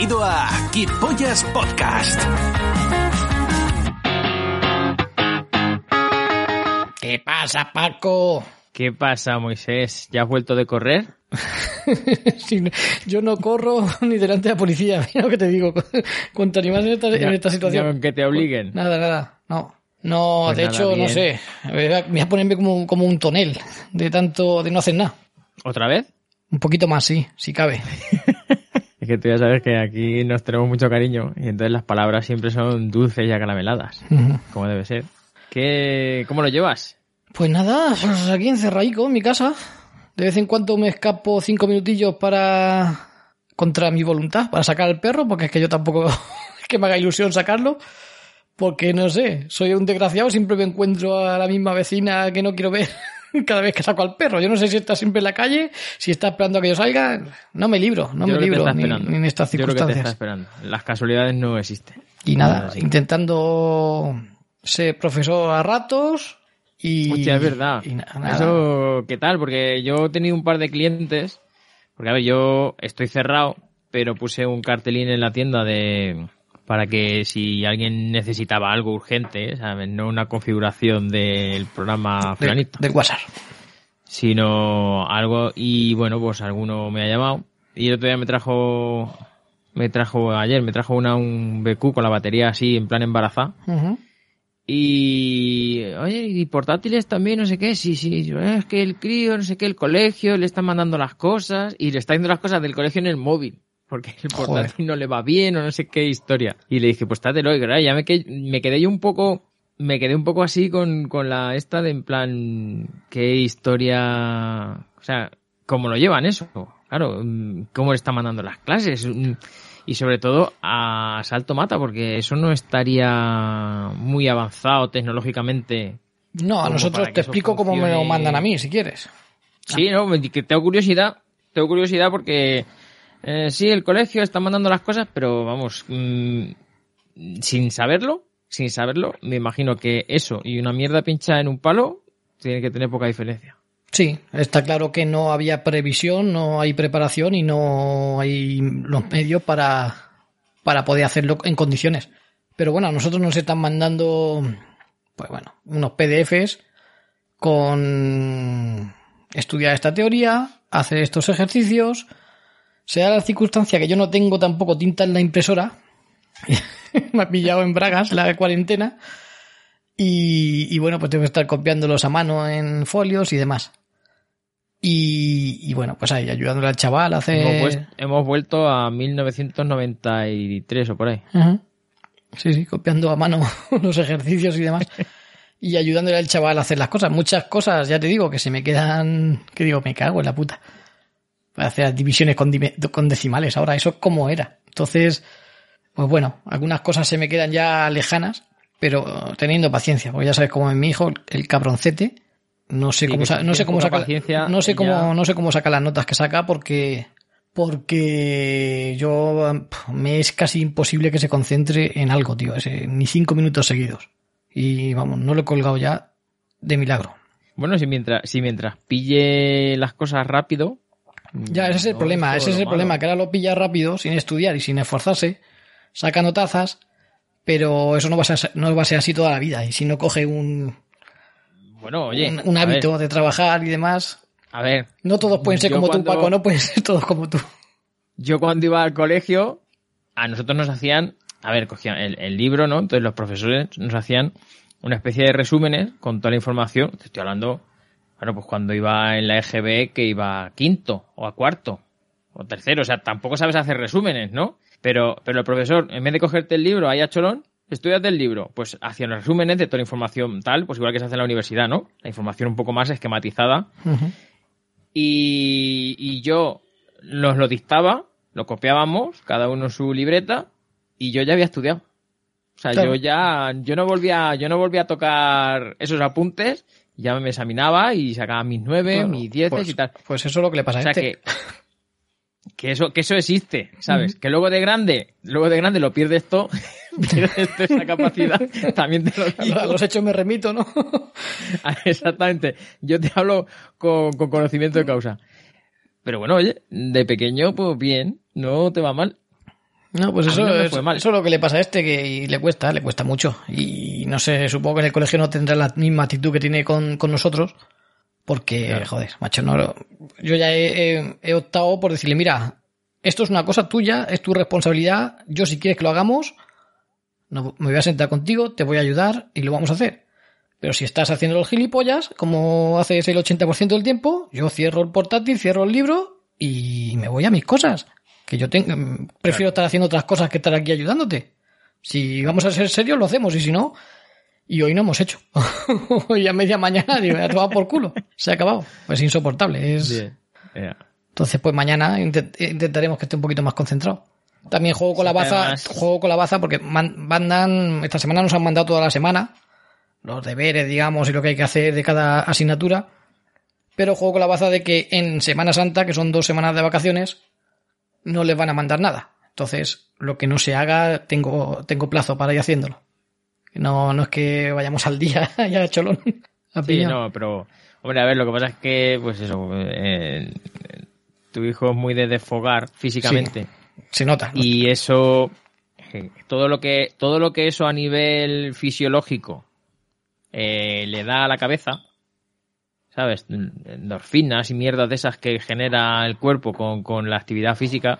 Bienvenido a Kipollas Podcast. ¿Qué pasa, Paco? ¿Qué pasa, Moisés? ¿Ya has vuelto de correr? Sí, yo no corro ni delante de la policía, mira lo que te digo. Cuanto ni más en esta, en esta situación. Ya, que te obliguen. Nada, nada, no. No, Pues de nada, hecho, no sé. Me voy a- me voy a ponerme como, como un tonel de tanto, de no hacer nada. ¿Otra vez? Un poquito más, sí, si cabe. Que tú ya sabes que aquí nos tenemos mucho cariño y entonces las palabras siempre son dulces y acarameladas, como debe ser. ¿Qué, ¿Cómo lo llevas? Pues nada, pues aquí encerradico en mi casa. De vez en cuando me escapo cinco minutillos para contra mi voluntad, para sacar al perro, porque es que yo tampoco es que me haga ilusión sacarlo. Porque no sé, soy un desgraciado, siempre me encuentro a la misma vecina que no quiero ver cada vez que saco al perro. Yo no sé si está siempre en la calle, si está esperando a que yo salga. No me libro, no Yo me libro ni, en estas Yo creo que te está circunstancias. esperando. Las casualidades no existen. Y nada, intentando ser profesor a ratos y... Hostia, es verdad. y na- nada. Eso, ¿qué tal? Porque yo he tenido un par de clientes, porque a ver, yo estoy cerrado, pero puse un cartelín en la tienda de para que si alguien necesitaba algo urgente, ¿sabes? no una configuración del programa de- fulanito, del WhatsApp. sino algo y bueno, pues alguno me ha llamado y el otro día me trajo me trajo ayer me trajo una un BQ con la batería así en plan embarazada. Y, oye, y portátiles también, no sé qué, sí, sí, es que el crío, no sé qué, el colegio, le están mandando las cosas y le está haciendo las cosas del colegio en el móvil, porque el Joder. portátil no le va bien o no sé qué historia. Y le dije, pues tátelo, y claro, ya me, que- me quedé yo un poco, me quedé un poco así con, con la esta de en plan, qué historia, o sea, cómo lo llevan eso, claro, mm, cómo le están mandando las clases, mm, y sobre todo a salto mata, porque eso no estaría muy avanzado tecnológicamente. No, a nosotros te explico cómo me lo mandan a mí, si quieres. Sí, no, me- que tengo curiosidad, tengo curiosidad porque eh, sí, el colegio está mandando las cosas, pero vamos, mm, sin saberlo, sin saberlo, me imagino que eso y una mierda pinchada en un palo tiene que tener poca diferencia. Sí, está claro que no había previsión, no hay preparación y no hay los medios para, para poder hacerlo en condiciones. Pero bueno, a nosotros nos están mandando, pues bueno, unos PDFs con estudiar esta teoría, hacer estos ejercicios. Se da la circunstancia que yo no tengo tampoco tinta en la impresora. Me ha pillado en bragas la cuarentena. Y, y bueno, pues tengo que estar copiándolos a mano en folios y demás. Y, y bueno, pues ahí, ayudándole al chaval a hacer... Hemos, pues- hemos vuelto a 1993 o por ahí. Sí, sí, copiando a mano los ejercicios y demás. Y ayudándole al chaval a hacer las cosas. Muchas cosas, ya te digo, que se me quedan... Que digo, me cago en la puta. Para hacer divisiones con, decimales. Ahora, eso como era. Entonces, pues bueno, algunas cosas se me quedan ya lejanas, pero teniendo paciencia. Porque ya sabes cómo es mi hijo, el cabroncete. No sé Sí, cómo, sa- no sé cómo saca, paciencia, no sé cómo, ya- no sé cómo saca las notas que saca porque, porque yo me es casi imposible que se concentre en algo, tío, ese, ni cinco minutos seguidos. Y vamos, no lo he colgado ya de milagro. Bueno, si mientras, si mientras pille las cosas rápido. Ya, ese es el no problema, ese es el malo. problema, que ahora lo pilla rápido, sin estudiar y sin esforzarse, saca notazas, pero eso no va a ser, no va a ser así toda la vida. Y si no coge un, Bueno, oye. un, un a ver, hábito de trabajar y demás, A ver, no todos pueden ser como cuando- tú, Paco, no pueden ser todos como tú. yo cuando iba al colegio, a nosotros nos hacían, a ver, cogían el, el libro, ¿no? Entonces los profesores nos hacían una especie de resúmenes con toda la información. Te estoy hablando, bueno, pues cuando iba en la EGB que iba a quinto o a cuarto o tercero, o sea, tampoco sabes hacer resúmenes, ¿no? Pero, pero el profesor, en vez de cogerte el libro ahí a cholón, estudias del libro, pues hacía los resúmenes de toda la información tal, pues igual que se hace en la universidad, ¿no? La información un poco más esquematizada y, y yo nos lo dictaba, lo copiábamos, cada uno su libreta, y yo ya había estudiado. O sea, Claro. yo ya, yo no volvía, yo no volvía a tocar esos apuntes, ya me examinaba y sacaba mis nueve, mis dieces pues, y tal. Pues eso es lo que le pasa O a este. que, que eso, que eso existe, ¿sabes? Que luego de grande, luego de grande lo pierdes todo, pierdes toda esa capacidad, también te lo A digo. los hechos me remito, ¿no? Exactamente. Yo te hablo con, con conocimiento de causa. Pero bueno, oye, de pequeño, pues bien, no te va mal. No, pues eso, no es, eso es lo que le pasa a este, que le cuesta, le cuesta mucho. Y no sé, supongo que en el colegio no tendrá la misma actitud que tiene con, con nosotros. Porque, Claro. joder, macho, no lo- yo ya he, he- he optado por decirle, mira, esto es una cosa tuya, es tu responsabilidad, yo si quieres que lo hagamos, no, me voy a sentar contigo, te voy a ayudar y lo vamos a hacer. Pero si estás haciendo los gilipollas, como haces el 80% del tiempo, yo cierro el portátil, cierro el libro y me voy a mis cosas. Que yo tengo, mm, prefiero estar haciendo otras cosas que estar aquí ayudándote. Si vamos a ser serios, lo hacemos, y si no, y hoy no hemos hecho. hoy a media mañana, digo, ya te va por culo. Se ha acabado. Pues insoportable. Es... Entonces, pues mañana intent- intentaremos que esté un poquito más concentrado. También juego con la baza, además- juego con la baza porque man- mandan, esta semana nos han mandado toda la semana los deberes, digamos, y lo que hay que hacer de cada asignatura. Pero juego con la baza de que en Semana Santa, que son dos semanas de vacaciones, no les van a mandar nada. Entonces, lo que no se haga, tengo, tengo plazo para ir haciéndolo. No, no es que vayamos al día ya cholón. a Sí, no, pero, hombre, a ver, lo que pasa es que, pues eso, eh, tu hijo es muy de desfogar físicamente. Se nota. Y eso, eh, todo lo que, todo lo que eso a nivel fisiológico eh, le da a la cabeza, ¿sabes? Endorfinas y mierdas de esas que genera el cuerpo con, con la actividad física,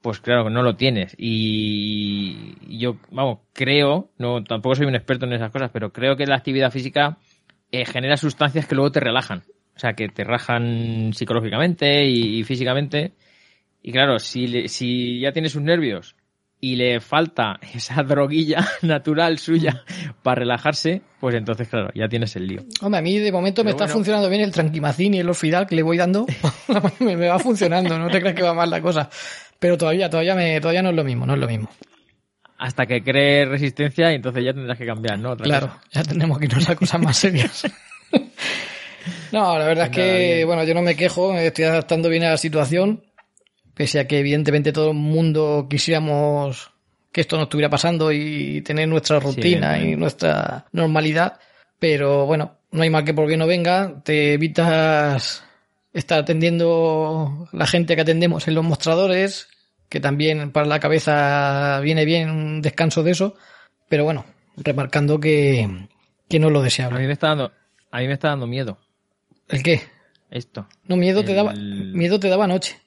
pues claro que no lo tienes. Y yo, vamos, creo, no, tampoco soy un experto en esas cosas, pero creo que la actividad física eh, genera sustancias que luego te relajan. O sea, que te rajan psicológicamente y, físicamente. Y claro, si, si ya tiene sus nervios y le falta esa droguilla natural suya para relajarse, pues entonces, claro, ya tienes el lío. Hombre, a mí de momento me está funcionando bien el tranquimacín y el orfidal que le voy dando. me, va funcionando, no te creas que va mal la cosa. Pero todavía, todavía me, todavía no es lo mismo, no es lo mismo. Hasta que cree resistencia y entonces ya tendrás que cambiar, ¿no? Otra Claro, cosa. ya tenemos que irnos a cosas más serias. no, la verdad es que, bueno, yo no me quejo, estoy adaptando bien a la situación, pese a que evidentemente todo el mundo quisiéramos que esto no estuviera pasando y tener nuestra rutina y nuestra normalidad, pero bueno, no hay mal que por bien no venga, te evitas estar atendiendo la gente que atendemos en los mostradores, que también para la cabeza viene bien un descanso de eso, pero bueno, remarcando que, que no es lo A deseable. mí me está dando, a mí me está dando miedo ¿El qué? esto. No, miedo te daba, miedo te daba anoche.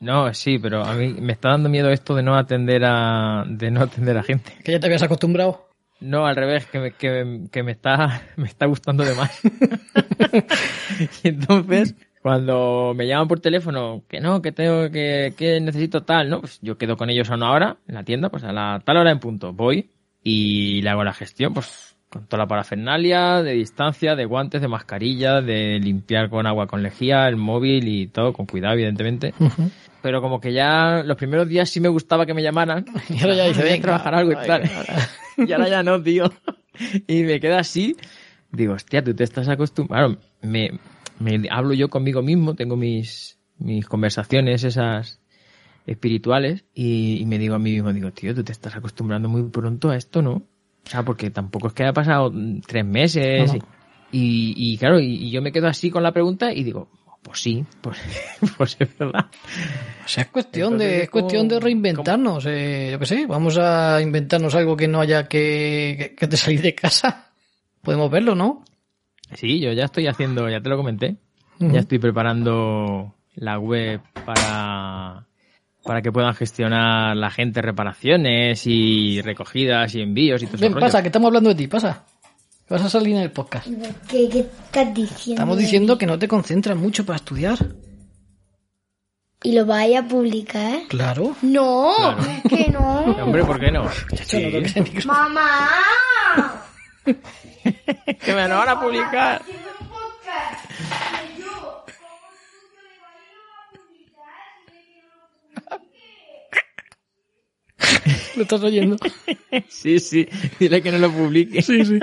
No, sí, pero a mí me está dando miedo esto de no atender a, de no atender a gente. Que ya te habías acostumbrado. No, al revés, que me, que, que me está, me está gustando de más. y entonces, cuando me llaman por teléfono, que no, que tengo, que, que necesito tal, ¿no? Pues yo quedo con ellos a una hora en la tienda, pues a la tal hora en punto. Voy y le hago la gestión, pues con toda la parafernalia, de distancia, de guantes, de mascarilla, de limpiar con agua con lejía, el móvil y todo, con cuidado, evidentemente. Pero como que ya los primeros días sí me gustaba que me llamaran. Y ahora ya dice, Voy a trabajar algo y ay, tal. ahora- y ahora ya no, tío. Y me queda así. Digo, hostia, tú te estás acostumbrado. Me, me hablo yo conmigo mismo, tengo mis, mis conversaciones esas espirituales y, y me digo a mí mismo, digo, tío, tú te estás acostumbrando muy pronto a esto, ¿no? O sea, porque tampoco es que haya pasado mm, tres meses. No, no. Y, y claro, y, y yo me quedo así con la pregunta y digo, pues sí, pues, pues es verdad. O sea, es cuestión Entonces de, es es cuestión de reinventarnos. Eh, yo qué sé, vamos a inventarnos algo que no haya que, que, que te salir de casa. Podemos verlo, ¿no? Sí, yo ya estoy haciendo, ya te lo comenté. Ya estoy preparando la web para, para que puedan gestionar la gente reparaciones y recogidas y envíos y todo Ven, eso. pasa, que estamos hablando de ti, pasa. Vas a salir en el podcast. ¿Qué, qué estás diciendo? Estamos diciendo que no te concentras mucho para estudiar. ¿Y lo vaya a publicar? Claro. No, Claro. que no. Hombre, ¿por qué no? Chacho, no Sí. toques el micro. ¡Mamá! que me lo van a publicar. Lo estás oyendo. Sí, sí, dile que no lo publique. Sí, sí.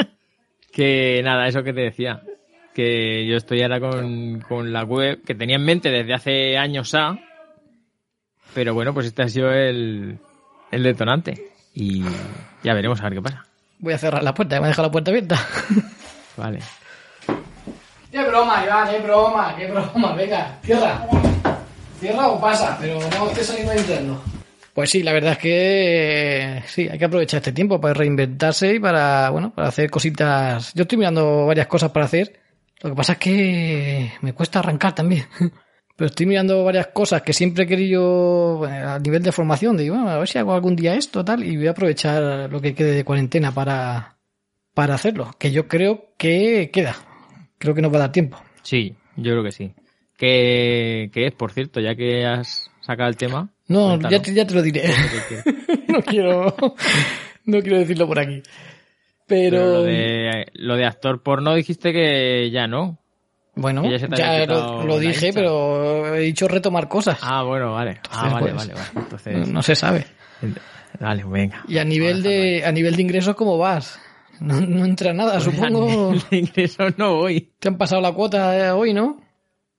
Que nada, eso que te decía. Que yo estoy ahora con, con la web que tenía en mente desde hace años a. Pero bueno, pues este ha sido el, el detonante. Y ya veremos a ver qué pasa. Voy a cerrar la puerta, me ha dejado la puerta abierta. Vale. Qué broma, Iván, qué broma, qué broma. Venga, cierra. Cierra o pasa, pero no estés saliendo entrando. Pues sí, la verdad es que sí, hay que aprovechar este tiempo para reinventarse y para, bueno, para hacer cositas. Yo estoy mirando varias cosas para hacer. Lo que pasa es que me cuesta arrancar también. Pero estoy mirando varias cosas que siempre he querido bueno, a nivel de formación. Digo, bueno, a ver si hago algún día esto, tal, y voy a aprovechar lo que quede de cuarentena para, para hacerlo. Que yo creo que queda. Creo que nos va a dar tiempo. Sí, yo creo que sí. ¿Qué, qué es, por cierto, ya que has sacado el tema? No, ya te, ya te lo diré. no quiero, no quiero decirlo por aquí. Pero, Pero lo de, lo de actor porno dijiste que ya no. bueno, ya lo, dije, pero he dicho retomar cosas. Ah, bueno, vale. Ah, vale, pues, vale, vale. no, Entonces, no se sabe. vale, venga. Y a nivel de, a nivel de ingresos, ¿cómo vas? No, no entra nada, supongo. El ingreso no voy. Te han pasado la cuota eh, hoy, ¿no?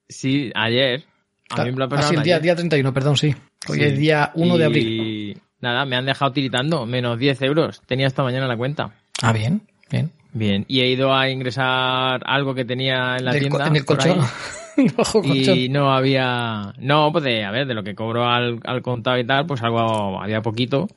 Sí, ayer. A mí me lo Ah, sí, el día, ayer. día 31, perdón, sí. Hoy Sí. es día 1 de Y abril. Nada, me han dejado tiritando. Menos 10 euros. Tenía esta mañana la cuenta. Ah, bien, bien. Bien. Y he ido a ingresar algo que tenía en la Del tienda. en el colchón. Y no había. No, pues de, a ver, de lo que cobro al, al contado y tal, pues algo había poquito.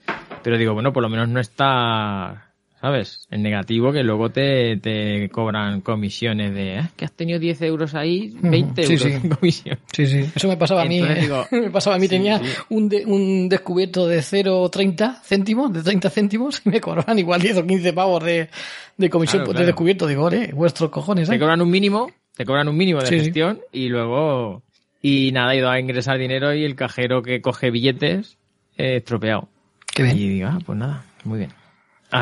Pero digo, bueno, por lo menos no está, ¿sabes? En negativo, que luego te, te cobran comisiones de, "Ah, que has tenido 10 euros ahí, 20 Sí, euros sí. en comisión. Sí, sí. Eso me pasaba a mí. ¿eh? digo, me pasaba a mí. sí, Tenía. Un, de- un descubierto de 0,30 céntimos, de 30 céntimos, y me cobraban igual 10 o 15 pavos de, de comisión Claro, de descubierto. Digo, ole, vuestros cojones, Te ¿eh? cobran un mínimo, te cobran un mínimo de gestión y luego. Y nada, he ido a ingresar dinero y el cajero que coge billetes, eh, estropeado. Qué bien. Y digo, ah, pues nada, muy bien.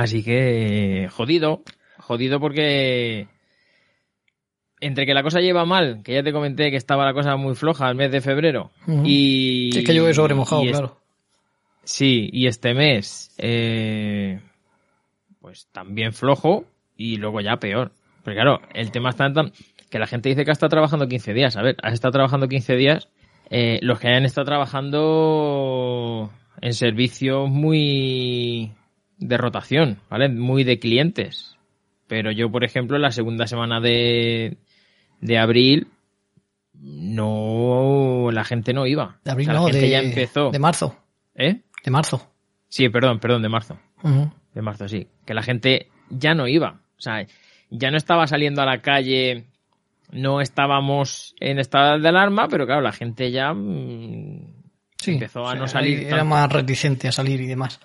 Así que, jodido, jodido porque entre que la cosa lleva mal, que ya te comenté que estaba la cosa muy floja el mes de febrero, y... Sí, es que llueve sobre mojado, claro. Sí, y este mes, eh, pues también flojo y luego ya peor. Porque claro, el tema está en tan- que la gente dice que ha estado trabajando 15 días. A ver, has estado trabajando 15 días. eh, los que hayan estado trabajando en servicios muy de rotación, ¿vale? Muy de clientes. Pero yo, por ejemplo, la segunda semana de, de abril, no, la gente no iba. De abril, O sea, no, la gente de, ya empezó. de marzo. ¿Eh? De marzo. Sí, perdón, perdón, de marzo. De marzo, sí. Que la gente ya no iba. O sea, ya no estaba saliendo a la calle, no estábamos en estado de alarma, pero claro, la gente ya mm, Sí. empezó a o sea, no salir. Era tanto. más reticente a salir y demás.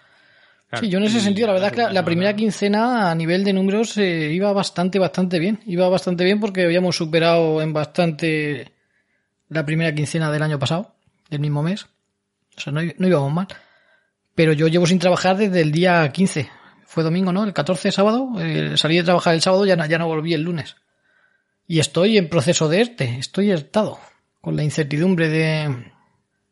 Claro, Sí, yo en ese sentido, la verdad es que la, primera quincena a nivel de números eh, iba bastante, bastante bien. Iba bastante bien porque habíamos superado en bastante la primera quincena del año pasado, del mismo mes. O sea, no, no íbamos mal. Pero yo llevo sin trabajar desde el día 15. Fue domingo, ¿no? El 14 sábado. eh, salí de trabajar el sábado, ya, no- ya no volví el lunes. Y estoy en proceso de ERTE. Estoy ERTado. Con la incertidumbre de,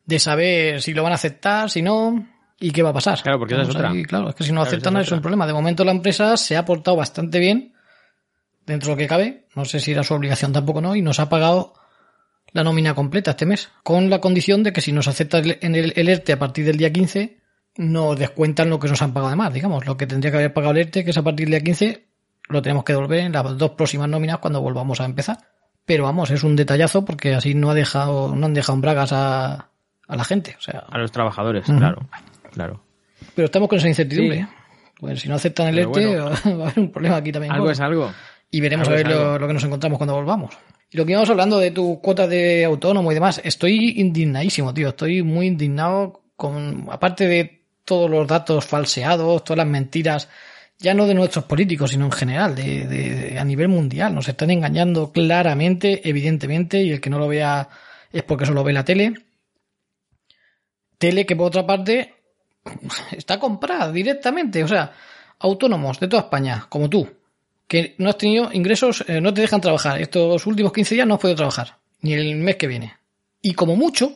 de saber si lo van a aceptar, si no, y qué va a pasar. Claro, porque esa es otra. ahí, claro, es que si no Claro, aceptan es es un problema. De momento la empresa se ha portado bastante bien, dentro de lo que cabe. No sé si era su obligación tampoco no, y nos ha pagado la nómina completa este mes, con la condición de que si nos acepta el, en el, el ERTE a partir del día 15, nos descuentan lo que nos han pagado de más, digamos, lo que tendría que haber pagado el ERTE, que es a partir del día 15, lo tenemos que devolver en las dos próximas nóminas cuando volvamos a empezar. Pero vamos, es un detallazo porque así no ha dejado, no han dejado en bragas a, a la gente. O sea, A los trabajadores, claro. Claro. pero estamos con esa incertidumbre. Sí. Pues si no aceptan el ERTE, bueno. va a haber un problema aquí también. Algo es algo. Y veremos a ver lo, lo que nos encontramos cuando volvamos. Y lo que íbamos hablando de tu cuota de autónomo y demás, estoy indignadísimo, tío. Estoy muy indignado con, aparte de todos los datos falseados, todas las mentiras, ya no de nuestros políticos, sino en general, de, de- de- a nivel mundial. Nos están engañando claramente, evidentemente, y el que no lo vea es porque solo ve la tele. Tele que por otra parte está comprada directamente, o sea, autónomos de toda España, como tú, que no has tenido ingresos, eh, no te dejan trabajar. Estos últimos 15 días no has podido trabajar, ni el mes que viene. Y como mucho,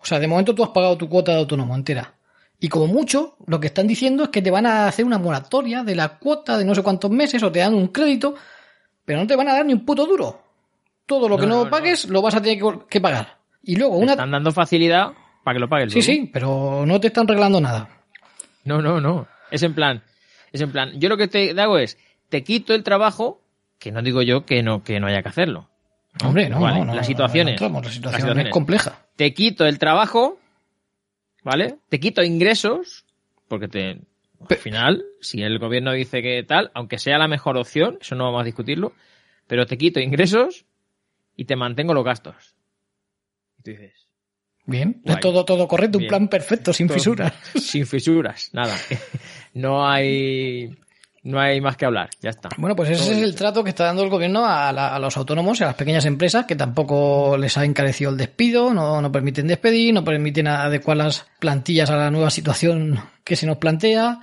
o sea, de momento tú has pagado tu cuota de autónomo entera. Y como mucho, lo que están diciendo es que te van a hacer una moratoria de la cuota de no sé cuántos meses o te dan un crédito, pero no te van a dar ni un puto duro. Todo lo que No, no, no, pagues lo vas a tener que, que pagar. Y luego Te una... Están dando facilidad para que lo pague el Sí, sí, pero no te están regalando nada. No, no, no. Es en plan, es en plan, yo lo que te hago es, te quito el trabajo, que no digo yo que no, que no haya que hacerlo. ¿no? Hombre, no, Vale, no, no, las no, situaciones. no entramos, la las situación es compleja. Te quito el trabajo, ¿vale? Te quito ingresos, porque te, al final, si el gobierno dice que tal, aunque sea la mejor opción, eso no vamos a discutirlo, pero te quito ingresos y te mantengo los gastos. Y tú dices, Bien, Guay. todo, todo correcto, un plan perfecto, sin Todo- fisuras. sin fisuras, nada. No hay, no hay más que hablar, ya está. Bueno, pues ese Todo es el trato que está dando el gobierno a, la- a los autónomos y a las pequeñas empresas que tampoco les ha encarecido el despido, no, no permiten despedir, no permiten adecuar las plantillas a la nueva situación que se nos plantea,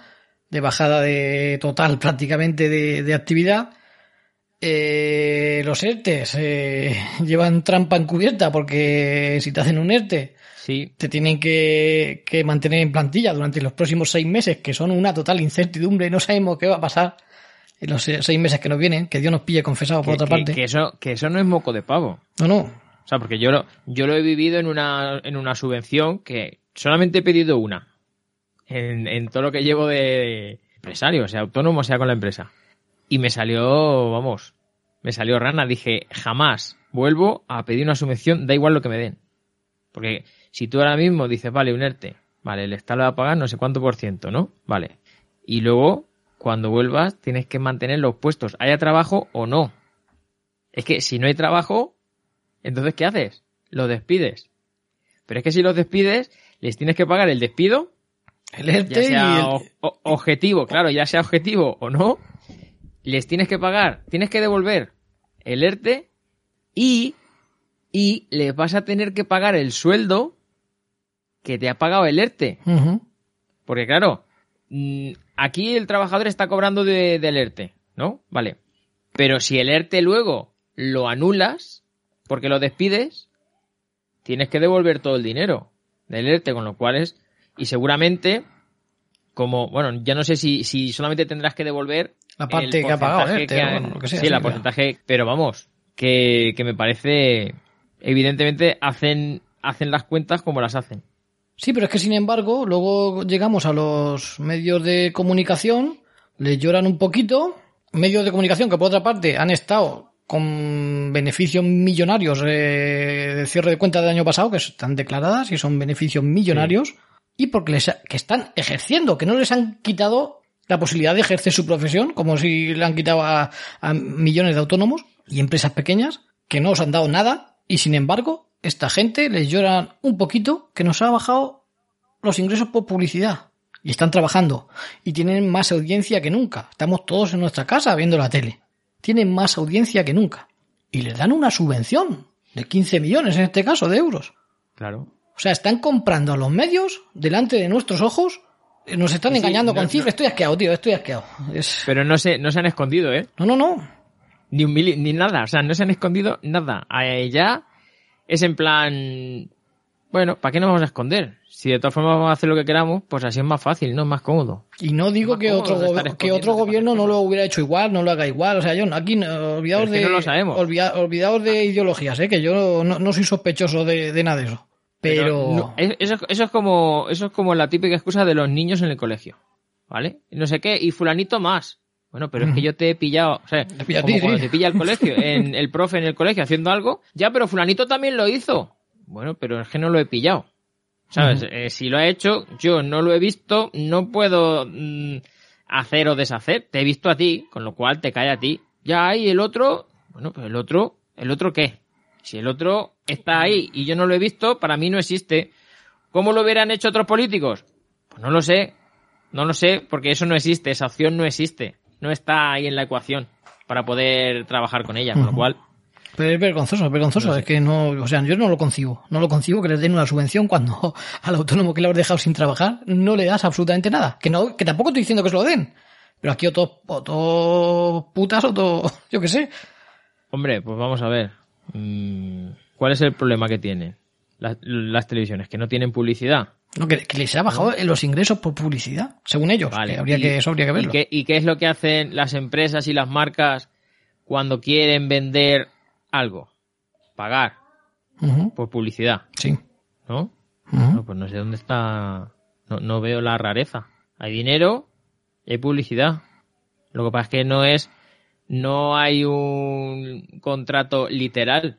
de bajada de total prácticamente de, de actividad. Eh, los ERTES eh, llevan trampa encubierta porque si te hacen un ERTE Sí, te tienen que, que mantener en plantilla durante los próximos seis meses, que son una total incertidumbre, no sabemos qué va a pasar en los se- seis meses que nos vienen, que Dios nos pille confesado por que, otra que- parte. que eso, que eso no es moco de pavo. No, no, O sea, porque yo lo, yo lo he vivido en una, en una subvención que solamente he pedido una. En, en todo lo que llevo de empresario, sea autónomo, sea con la empresa. Y me salió, vamos, me salió rana. Dije, jamás vuelvo a pedir una subvención, da igual lo que me den. Porque si tú ahora mismo dices, vale, un ERTE, vale, el Estado va a pagar no sé cuánto por ciento, ¿no? Vale. Y luego, cuando vuelvas, tienes que mantener los puestos, haya trabajo o no. Es que si no hay trabajo, entonces, ¿qué haces? Los despides. Pero es que si los despides, les tienes que pagar el despido, el ya ERTE y sea el- objetivo, claro, ya sea objetivo o no, les tienes que pagar, tienes que devolver el ERTE y, y les vas a tener que pagar el sueldo que te ha pagado el ERTE. Porque claro, mm, aquí el trabajador está cobrando de, del ERTE, ¿no? Vale. Pero si el ERTE luego lo anulas, porque lo despides, tienes que devolver todo el dinero del ERTE, con lo cual es, y seguramente, como, bueno, ya no sé si, si solamente tendrás que devolver La parte el que ha pagado el que han- que sea, sí, claro. porcentaje, pero vamos, que, que me parece, evidentemente hacen, hacen las cuentas como las hacen. Sí, pero es que sin embargo, luego llegamos a los medios de comunicación, les lloran un poquito, medios de comunicación que por otra parte han estado con beneficios millonarios eh, de cierre de cuentas del año pasado, que están declaradas y son beneficios millonarios, y porque les ha- que están ejerciendo, que no les han quitado la posibilidad de ejercer su profesión, como si le han quitado a, a millones de autónomos y empresas pequeñas, que no os han dado nada, y sin embargo, esta gente les lloran un poquito que nos ha bajado los ingresos por publicidad. Y están trabajando. Y tienen más audiencia que nunca. Estamos todos en nuestra casa viendo la tele. Tienen más audiencia que nunca. Y les dan una subvención de 15 millones en este caso de euros. Claro. O sea, están comprando a los medios delante de nuestros ojos. Nos están Sí, engañando no, con no. cifras. Estoy asqueado, tío. Estoy asqueado. Es... Pero no se, no se han escondido, ¿eh? No, no, no. Ni un mili- ni nada. O sea, no se han escondido nada. Ya es en plan. Bueno, ¿para qué nos vamos a esconder? Si de todas formas vamos a hacer lo que queramos, pues así es más fácil, ¿no? Es más cómodo. Y no digo que otro, que otro gobierno no lo hubiera hecho igual, no lo haga igual. O sea, yo no- aquí no- olvidaos de. no lo sabemos. olvida- olvidaos de ideologías, ¿eh? que yo no, no soy sospechoso de, de nada de eso. Pero. no, eso, eso es como eso es como la típica excusa de los niños en el colegio, ¿vale? No sé qué y fulanito más. Bueno, pero es que yo te he pillado, o sea, como ti, cuando sí. te pilla el colegio, en el profe en el colegio haciendo algo, ya, pero fulanito también lo hizo. Bueno, pero es que no lo he pillado. ¿Sabes? Eh, si lo ha hecho, yo no lo he visto, no puedo mm, hacer o deshacer. Te he visto a ti, con lo cual te cae a ti. Ya hay el otro, bueno, pues el otro, ¿el otro qué? Si el otro está ahí y yo no lo he visto, para mí no existe. ¿Cómo lo hubieran hecho otros políticos? Pues no lo sé. No lo sé, porque eso no existe, esa opción no existe. No está ahí en la ecuación para poder trabajar con ella, con lo cual, Pero es vergonzoso, es vergonzoso. Es que no, o sea, yo no lo concibo. No lo concibo que les den una subvención cuando al autónomo que le has dejado sin trabajar no le das absolutamente nada. Que no, que tampoco estoy diciendo que se lo den. Pero aquí o todos o todos putas o todos, yo qué sé. hombre, pues vamos a ver. Mm, ¿Cuál es el problema que tienen las, las televisiones? Que no tienen publicidad. No, que, que les ha bajado los ingresos por publicidad, según ellos. Vale. que habría y- que, eso habría que ¿y verlo. qué, ¿Y qué es lo que hacen las empresas y las marcas cuando quieren vender algo? Pagar por publicidad, Sí. ¿no? No, pues no sé dónde está. No, no veo la rareza. Hay dinero y hay publicidad. Lo que pasa es que no es. No hay un contrato literal.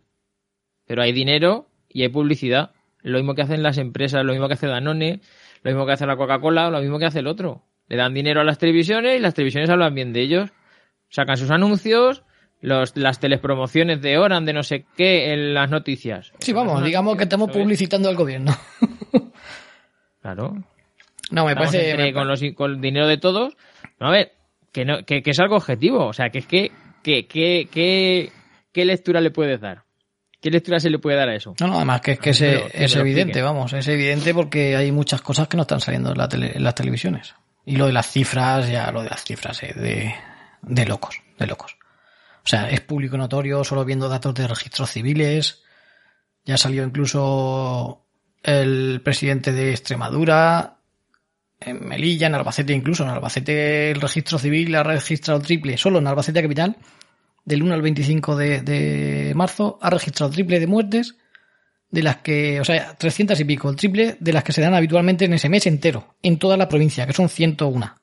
Pero hay dinero y hay publicidad. Lo mismo que hacen las empresas, lo mismo que hace Danone, lo mismo que hace la Coca-Cola, lo mismo que hace el otro. Le dan dinero a las televisiones y las televisiones hablan bien de ellos. Sacan sus anuncios, los, las telepromociones de Oran, de no sé qué, en las noticias. Sí, vamos, digamos que estamos publicitando al gobierno. Claro. No, me Estamos parece... entre- me con, los, con el dinero de todos. A ver, que, no, que, que es algo objetivo. O sea, que es que, que, que, que- ¿qué lectura le puedes dar? ¿Qué lectura se le puede dar a eso? No, no, además que es que es, que lo evidente, expliquen. vamos, es evidente porque hay muchas cosas que no están saliendo en, la tele- en las televisiones. Y lo de las cifras, ya lo de las cifras, eh, de, de locos, de locos. O sea, es público notorio, solo viendo datos de registros civiles. Ya salió incluso el presidente de Extremadura, en Melilla, en Albacete incluso. En Albacete el registro civil ha registrado triple, solo en Albacete Capital, del 1 al 25 de, marzo, ha registrado triple de muertes de las que, o sea, 300 y pico, el triple de las que se dan habitualmente en ese mes entero, en toda la provincia, que son 101.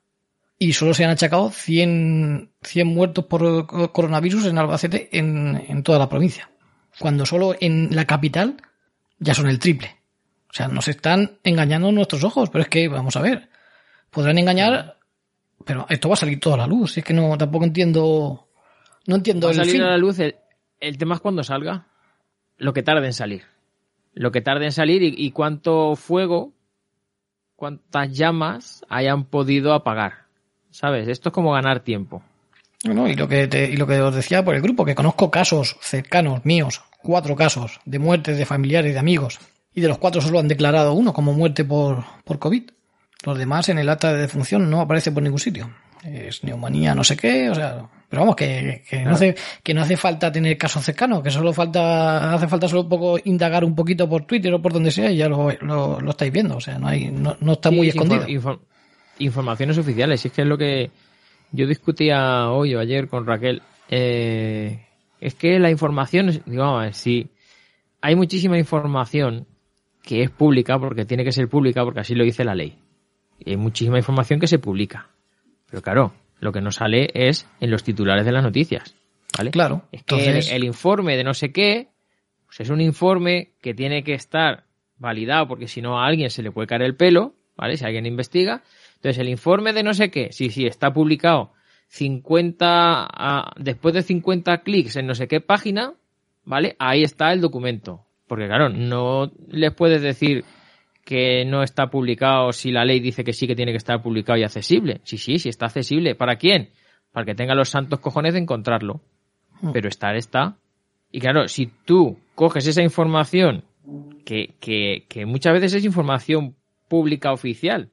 Y solo se han achacado 100, 100 muertos por co- coronavirus en Albacete en, en toda la provincia. Cuando solo en la capital ya son el triple. O sea, nos están engañando nuestros ojos, pero es que, vamos a ver, podrán engañar, pero esto va a salir toda la luz. Es que no, tampoco entiendo, no entiendo Va a salir fin. a la luz. El, el tema es cuando salga. Lo que tarde en salir. Lo que tarde en salir y, y cuánto fuego, cuántas llamas hayan podido apagar. ¿Sabes? Esto es como ganar tiempo. No, y lo que te- y lo que os decía por el grupo, que conozco casos cercanos míos, cuatro casos de muertes de familiares, de amigos, y de los cuatro solo han declarado uno como muerte por, por COVID. Los demás en el acta de defunción no aparece por ningún sitio. Es neumonía, no sé qué, o sea, pero vamos, que, que no hace, que no hace falta tener casos cercanos, que solo falta, hace falta solo un poco indagar un poquito por Twitter o por donde sea y ya lo, lo, lo estáis viendo, o sea, no hay, no, no está Sí, muy sí, escondido. infor- infor- informaciones oficiales. Y es que es lo que yo discutía hoy o ayer con Raquel. Eh, es que la información, es- ver, sí, hay muchísima información que es pública porque tiene que ser pública porque así lo dice la ley. Y hay muchísima información que se publica. Pero claro, lo que no sale es en los titulares de las noticias. ¿Vale? Claro, Es que el- entonces- el, informe de no sé qué, pues es un informe que tiene que estar validado porque si no a alguien se le puede caer el pelo, ¿vale? Si alguien investiga. Entonces el informe de no sé qué, sí, sí, está publicado 50, ah, después de 50 clics en no sé qué página, ¿vale? Ahí está el documento. Porque claro, no les puedes decir que no está publicado si la ley dice que sí que tiene que estar publicado y accesible. Sí, sí, sí está accesible. ¿Para quién? Para que tenga los santos cojones de encontrarlo. Pero estar está. Y claro, si tú coges esa información, que, que, que muchas veces es información pública oficial,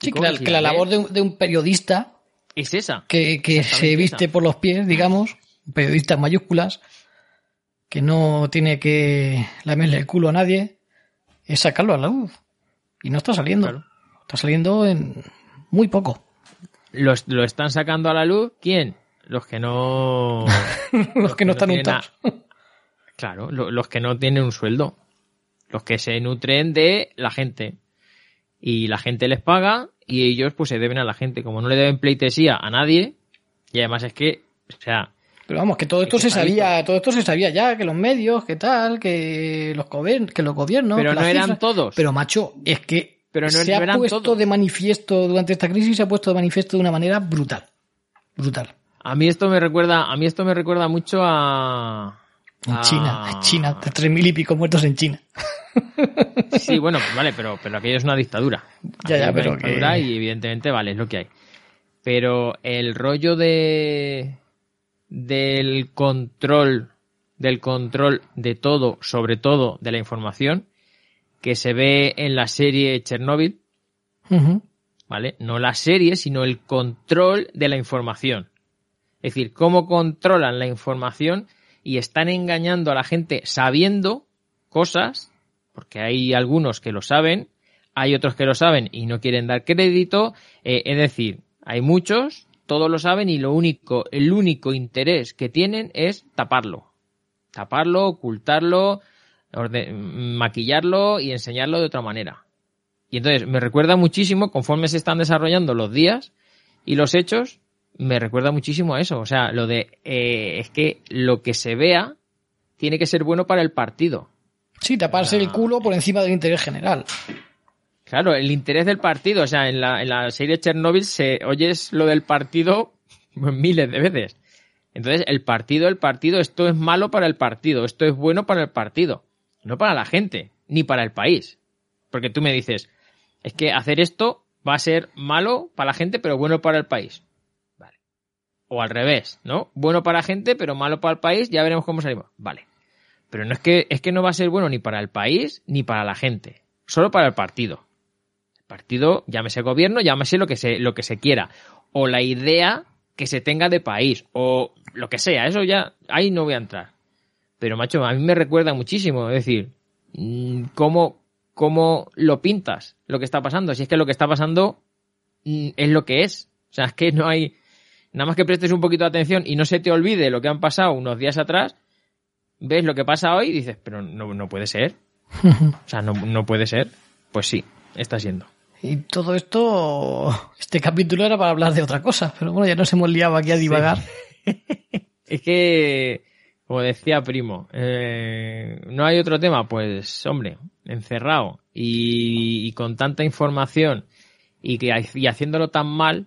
Sí, que la, que la la labor de un, de un periodista es esa. que, que se viste esa. por los pies, digamos, un periodista en mayúsculas, que no tiene que lamerle el culo a nadie, es sacarlo a la luz. Y no está saliendo. Claro. Está saliendo en muy poco. Lo, lo están sacando a la luz, ¿quién? Los que no... los que no están tienen untados. a- Claro, lo- los que no tienen un sueldo. Los que se nutren de la gente. Y la gente les paga y ellos pues se deben a la gente. Como no le deben pleitesía a nadie, y además es que, o sea, Pero vamos, que todo esto se sabía, todo esto se sabía ya, que los medios, que tal, que los, que los gobiernos. Pero que no eran cifras. todos. Pero macho, es que Pero no- se no ha puesto todos. de manifiesto durante esta crisis, se ha puesto de manifiesto de una manera brutal. Brutal. a mí esto me recuerda, a mí esto me recuerda mucho a... En a- China, en China, tres mil y pico muertos en China. Sí, bueno, pues vale, pero, pero aquello es una dictadura. Ya, ya, es una pero dictadura que- Y evidentemente, vale, es lo que hay. Pero el rollo de del control, del control de todo, sobre todo de la información, que se ve en la serie Chernobyl. ¿vale? No la serie, sino el control de la información. Es decir, cómo controlan la información y están engañando a la gente sabiendo cosas, porque hay algunos que lo saben, hay otros que lo saben y no quieren dar crédito, eh, es decir, hay muchos, todos lo saben y lo único, el único interés que tienen es taparlo. Taparlo, ocultarlo, maquillarlo y enseñarlo de otra manera. Y entonces me recuerda muchísimo, conforme se están desarrollando los días y los hechos, me recuerda muchísimo a eso. O sea, lo de, eh, es que lo que se vea tiene que ser bueno para el partido. Sí, taparse el culo por encima del interés general. Claro, el interés del partido. O sea, en la, en la serie Chernobyl se oyes lo del partido miles de veces. Entonces, el partido, el partido, esto es malo para el partido, esto es bueno para el partido, no para la gente, ni para el país. Porque tú me dices, es que hacer esto va a ser malo para la gente, pero bueno para el país. O al revés, ¿no? Bueno para la gente, pero malo para el país, ya veremos cómo salimos. Vale. Pero no es que, es que no va a ser bueno ni para el país ni para la gente. Solo para el partido. Partido, llámese gobierno, llámese lo que se, lo que se quiera. O la idea que se tenga de país. O lo que sea. Eso ya, ahí no voy a entrar. Pero macho, a mí me recuerda muchísimo. Es decir, mm, cómo, cómo lo pintas lo que está pasando. Si es que lo que está pasando mm, es lo que es. O sea, es que no hay. Nada más que prestes un poquito de atención y no se te olvide lo que han pasado unos días atrás, ves lo que pasa hoy y dices, pero no, no puede ser. o sea, no, no puede ser. Pues sí, está siendo. Y todo esto, este capítulo era para hablar de otra cosa, pero bueno, ya nos hemos liado aquí a divagar. es que, como decía Primo, eh, no hay otro tema, pues hombre, encerrado y, y con tanta información y, que, y haciéndolo tan mal,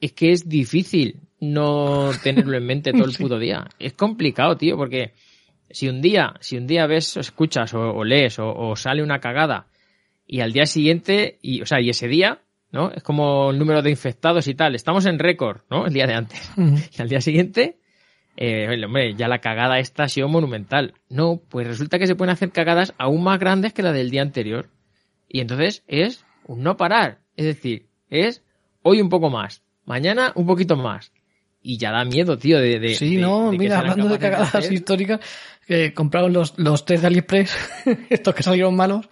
es que es difícil no tenerlo en mente todo el puto día. Es complicado, tío, porque si un día, si un día ves, o escuchas o, o lees o, o, sale una cagada y al día siguiente, y, o sea, y ese día, ¿no? Es como el número de infectados y tal. Estamos en récord, ¿no? El día de antes. Uh -huh. Y al día siguiente, eh, hombre, ya la cagada esta ha sido monumental. No, pues resulta que se pueden hacer cagadas aún más grandes que la del día anterior. Y entonces es un no parar. Es decir, es hoy un poco más, mañana un poquito más. Y ya da miedo, tío, de... de sí, de, no, de mira, hablando de cagadas históricas, que compraron los, los test de AliExpress, estos que salieron malos,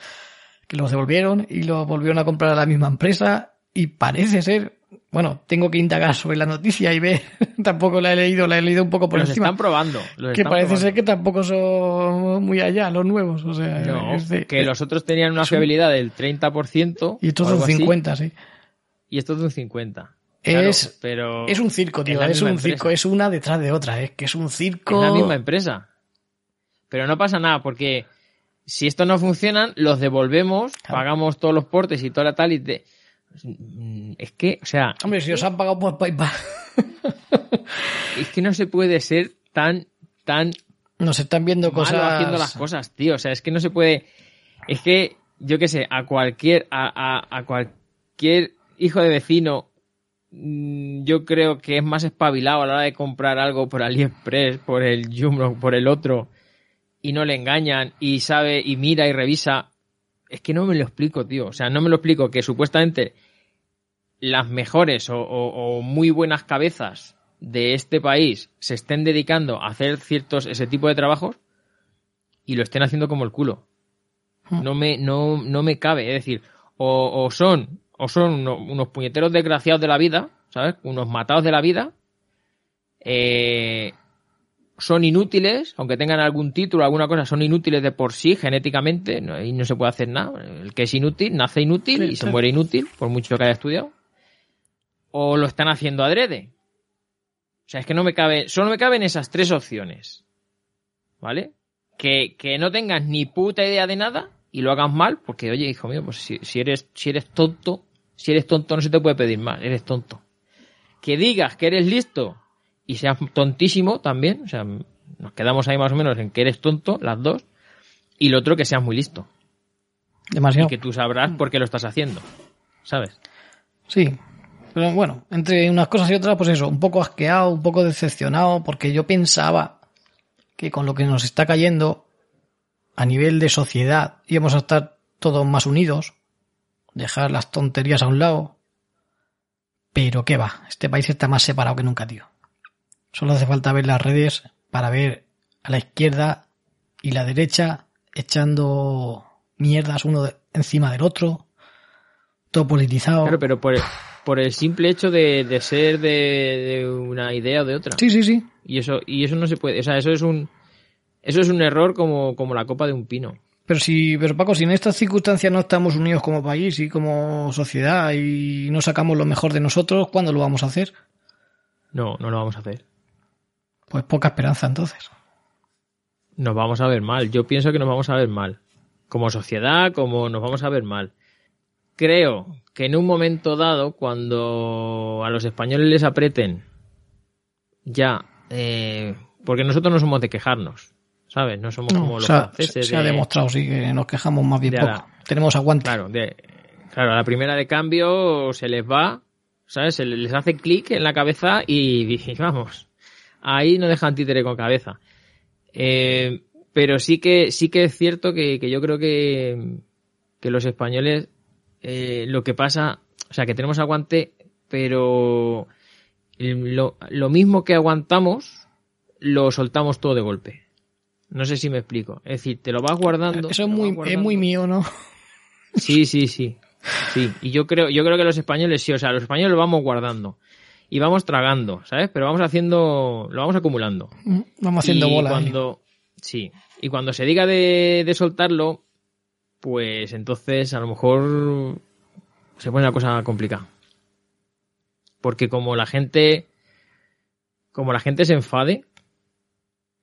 que los devolvieron y los volvieron a comprar a la misma empresa y parece ser, bueno, tengo que indagar sobre la noticia y ver, tampoco la he leído, la he leído un poco por los encima. están probando. Los que están parece probando. ser que tampoco son muy allá los nuevos, o sea, No, que los otros tenían una fiabilidad del 30%. y estos son algo así, 50, sí. y estos un 50. Claro, Es, pero es un circo, tío, es un empresa. circo, es una detrás de otra, es que es un circo. Es la misma empresa. Pero no pasa nada, porque si estos no funcionan, los devolvemos, Claro. pagamos todos los portes y toda la tal y te... Mm, Es que, o sea, Hombre, si os han pagado por PayPal, es que no se puede ser tan, tan nos están viendo malo cosas. haciendo las cosas, tío. O sea, es que no se puede. Es que, yo qué sé, a cualquier, a, a, a cualquier hijo de vecino, mm, yo creo que es más espabilado a la hora de comprar algo por AliExpress, por el Jumbo, por el otro, y no le engañan, y sabe, y mira y revisa. Es que no me lo explico, tío. O sea, no me lo explico que supuestamente las mejores o, o- o muy buenas cabezas de este país se estén dedicando a hacer ciertos ese tipo de trabajos y lo estén haciendo como el culo. Hmm. No me, no, no me cabe. Es decir, o, o son, o son unos, unos puñeteros desgraciados de la vida, ¿sabes? Unos matados de la vida. Eh, son inútiles, aunque tengan algún título, alguna cosa, son inútiles de por sí genéticamente, no, y no se puede hacer nada. El que es inútil, nace inútil y se muere inútil, por mucho que haya estudiado. O lo están haciendo adrede. O sea, es que no me cabe, solo me caben esas tres opciones. ¿Vale? Que, que no tengas ni puta idea de nada y lo hagas mal, porque oye, hijo mío, pues si, si eres, si eres tonto, si eres tonto no se te puede pedir más, eres tonto. Que digas que eres listo y seas tontísimo también, o sea, nos quedamos ahí más o menos en que eres tonto, las dos, y lo otro que seas muy listo. Demasiado. Y que tú sabrás por qué lo estás haciendo. ¿Sabes? Sí. Pero bueno, entre unas cosas y otras, pues eso, un poco asqueado, un poco decepcionado, porque yo pensaba que con lo que nos está cayendo a nivel de sociedad íbamos a estar todos más unidos, dejar las tonterías a un lado. Pero qué va, este país está más separado que nunca, tío. Solo hace falta ver las redes para ver a la izquierda y la derecha echando mierdas uno de- encima del otro, todo politizado. Claro, pero por el, por el simple hecho de, de ser de, de una idea o de otra. Sí, sí, sí. Y eso, y eso no se puede, o sea, eso es un, eso es un error como, como la copa de un pino. Pero si, pero Paco, si en estas circunstancias no estamos unidos como país y como sociedad y no sacamos lo mejor de nosotros, ¿cuándo lo vamos a hacer? No, no lo vamos a hacer. Pues poca esperanza entonces. Nos vamos a ver mal. Yo pienso que nos vamos a ver mal. como sociedad, como nos vamos a ver mal. Creo que en un momento dado, cuando a los españoles les aprieten ya, eh, porque nosotros no somos de quejarnos, ¿sabes? No somos No, como los se, ha, franceses. se ha de- demostrado, sí, que nos quejamos más bien poco. Tenemos aguante. Claro, de, claro, a la primera de cambio se les va, ¿sabes? Se les hace clic en la cabeza y, y vamos, ahí no dejan títere con cabeza. Eh, pero sí que, sí que es cierto que, que yo creo que, que los españoles, eh, lo que pasa, o sea, que tenemos aguante, pero lo, lo mismo que aguantamos, lo soltamos todo de golpe. No sé si me explico. Es decir, te lo vas guardando. Eso es muy, es muy mío, ¿no? Sí, sí, sí. Sí, y yo creo, yo creo que los españoles sí, o sea, los españoles lo vamos guardando y vamos tragando, ¿sabes? Pero vamos haciendo, lo vamos acumulando. Vamos haciendo y bola. ¿eh? Cuando, sí, y cuando se diga de, de soltarlo, pues entonces a lo mejor se pone la cosa complicada. Porque como la gente, como la gente se enfade,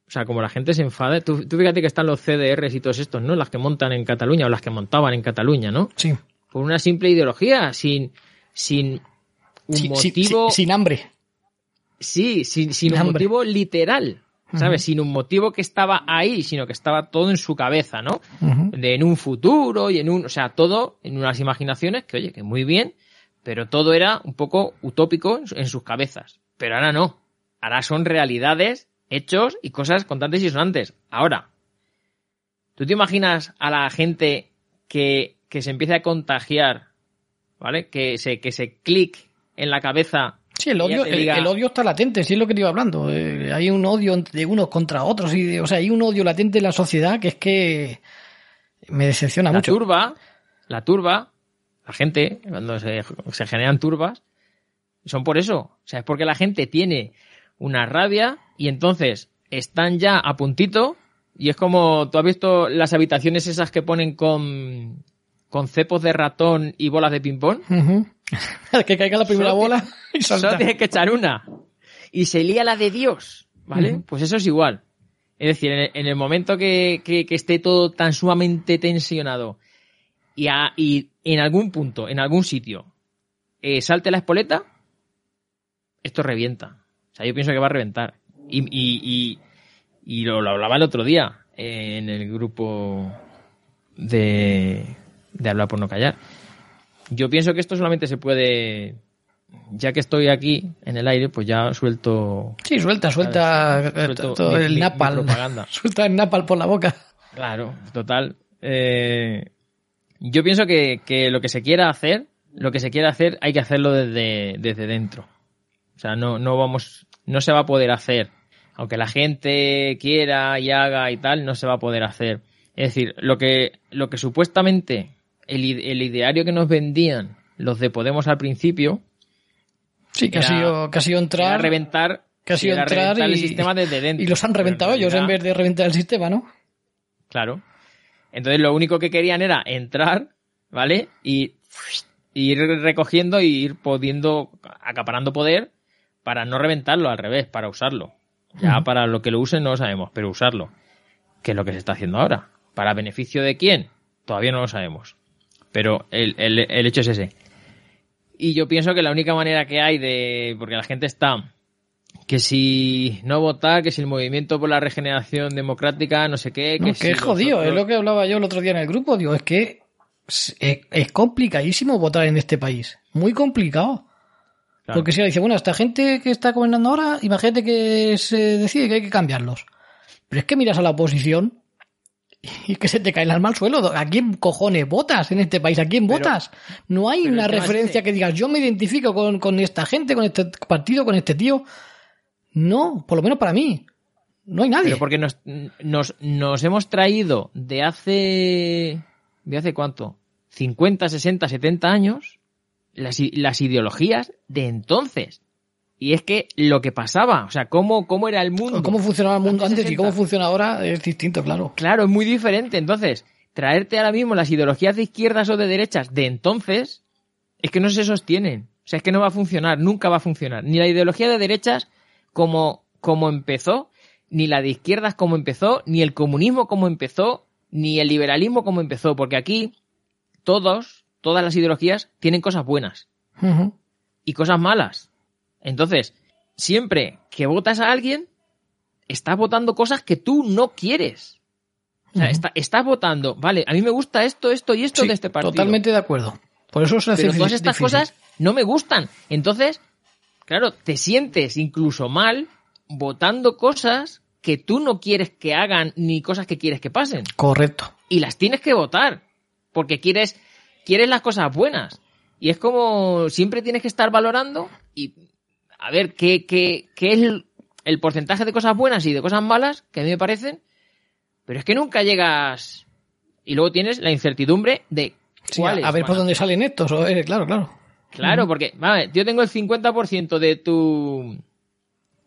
o sea, como la gente se enfade, tú, tú fíjate que están los CDRs y todos estos, ¿no? Las que montan en Cataluña o las que montaban en Cataluña, ¿no? Sí. Por una simple ideología, sin, sin un sí, motivo. sin hambre. Sí, sin, sin un Hambre. motivo literal, ¿sabes? Sin un motivo que estaba ahí, sino que estaba todo en su cabeza, ¿no? De en un futuro y en un, o sea, todo en unas imaginaciones que, oye, que muy bien, pero todo era un poco utópico en sus cabezas. Pero ahora no. Ahora son realidades, hechos y cosas contantes y sonantes. Ahora, ¿tú te imaginas a la gente que, que se empiece a contagiar, ¿vale? Que se, que se clic en la cabeza Sí, el odio, el, odio está latente, sí es lo que te iba hablando. Eh, hay un odio de unos contra otros, y de- o sea, hay un odio latente en la sociedad que es que me decepciona la mucho. turba, la turba, la gente, cuando se, se generan turbas, son por eso. O sea, es porque la gente tiene una rabia y entonces están ya a puntito y es como, ¿tú has visto las habitaciones esas que ponen con, con cepos de ratón y bolas de ping-pong? Que caiga la primera Solo bola y Solo tienes que echar una. Y se lía la de Dios, ¿vale? Pues eso es igual. Es decir, en el, en el momento que, que- que esté todo tan sumamente tensionado y, a- y en algún punto, en algún sitio, eh, salte la espoleta, esto revienta. O sea, yo pienso que va a reventar. Y, y, y, y lo, lo hablaba el otro día eh, en el grupo de, de Hablar por no callar. Yo pienso que esto solamente se puede ya que estoy aquí en el aire, pues ya suelto. Sí, suelta, suelta eh, Suelto todo mi- el napal. propaganda. Suelta el napal por la boca. Claro, total. Eh, yo pienso que, que lo que se quiera hacer, lo que se quiera hacer, hay que hacerlo desde, desde dentro. O sea, no, no vamos, no se va a poder hacer. Aunque la gente quiera y haga y tal, no se va a poder hacer. Es decir, lo que, lo que supuestamente el, ideario que nos vendían los de Podemos al principio, Sí, que ha sido, que ha sido era entrar reventar, que ha sido era entrar reventar y, el sistema desde dentro. y los han Pero reventado ellos en vez de reventar el sistema, ¿no? Claro. Entonces lo único que querían era entrar, ¿vale? Y, y ir recogiendo y ir pudiendo, acaparando poder para no reventarlo, al revés, para usarlo. Ya para lo que lo usen no lo sabemos, pero usarlo. Que es lo que se está haciendo ahora. ¿Para beneficio de quién? Todavía no lo sabemos. Pero el, el, el hecho es ese. Y yo pienso que la única manera que hay de... Porque la gente está... Que si no votar, que si el movimiento por la regeneración democrática, no sé qué, que No, si que es jodido, es lo que hablaba yo el otro día en el grupo, digo, es que es, complicadísimo votar en este país, muy complicado. Claro. Porque si dice, bueno, esta gente que está gobernando ahora, imagínate que se decide que hay que cambiarlos. Pero es que miras a la oposición y que se te cae el alma al suelo. ¿A quién cojones votas en este país? ¿A quién Pero- votas? No hay una referencia ese. que digas, yo me identifico con, con esta gente, con este partido, con este tío. No, por lo menos para mí. No hay nadie. Pero porque nos, nos, nos hemos traído de hace. ¿De hace cuánto? 50, 60, 70 años las, las ideologías de entonces. Y es que lo que pasaba, o sea, cómo, cómo era el mundo. Cómo funcionaba el mundo Antes y 60. cómo funciona ahora es distinto, claro. Claro, es muy diferente. Entonces, traerte ahora mismo las ideologías de izquierdas o de derechas de entonces es que no se sostienen. O sea, es que no va a funcionar, nunca va a funcionar. Ni la ideología de derechas como, como empezó, ni la de izquierdas como empezó, ni el comunismo como empezó, ni el liberalismo como empezó, porque aquí todos, todas las ideologías tienen cosas buenas y cosas malas. Entonces, siempre que votas a alguien, estás votando cosas que tú no quieres. O sea, está- estás votando, vale, a mí me gusta esto, esto y esto Sí, de este partido. Totalmente de acuerdo. Por eso hace Pero todas difícil- estas difícil. cosas no me gustan. Entonces, claro, te sientes incluso mal votando cosas que tú no quieres que hagan ni cosas que quieres que pasen. Correcto. Y las tienes que votar. Porque quieres, quieres las cosas buenas. Y es como siempre tienes que estar valorando y a ver qué, qué, qué es el, el porcentaje de cosas buenas y de cosas malas que a mí me parecen. Pero es que nunca llegas. Y luego tienes la incertidumbre de Sí, a ver por dónde salen estos. o, eh, claro, claro. Claro, porque, vale, yo tengo el 50% de tu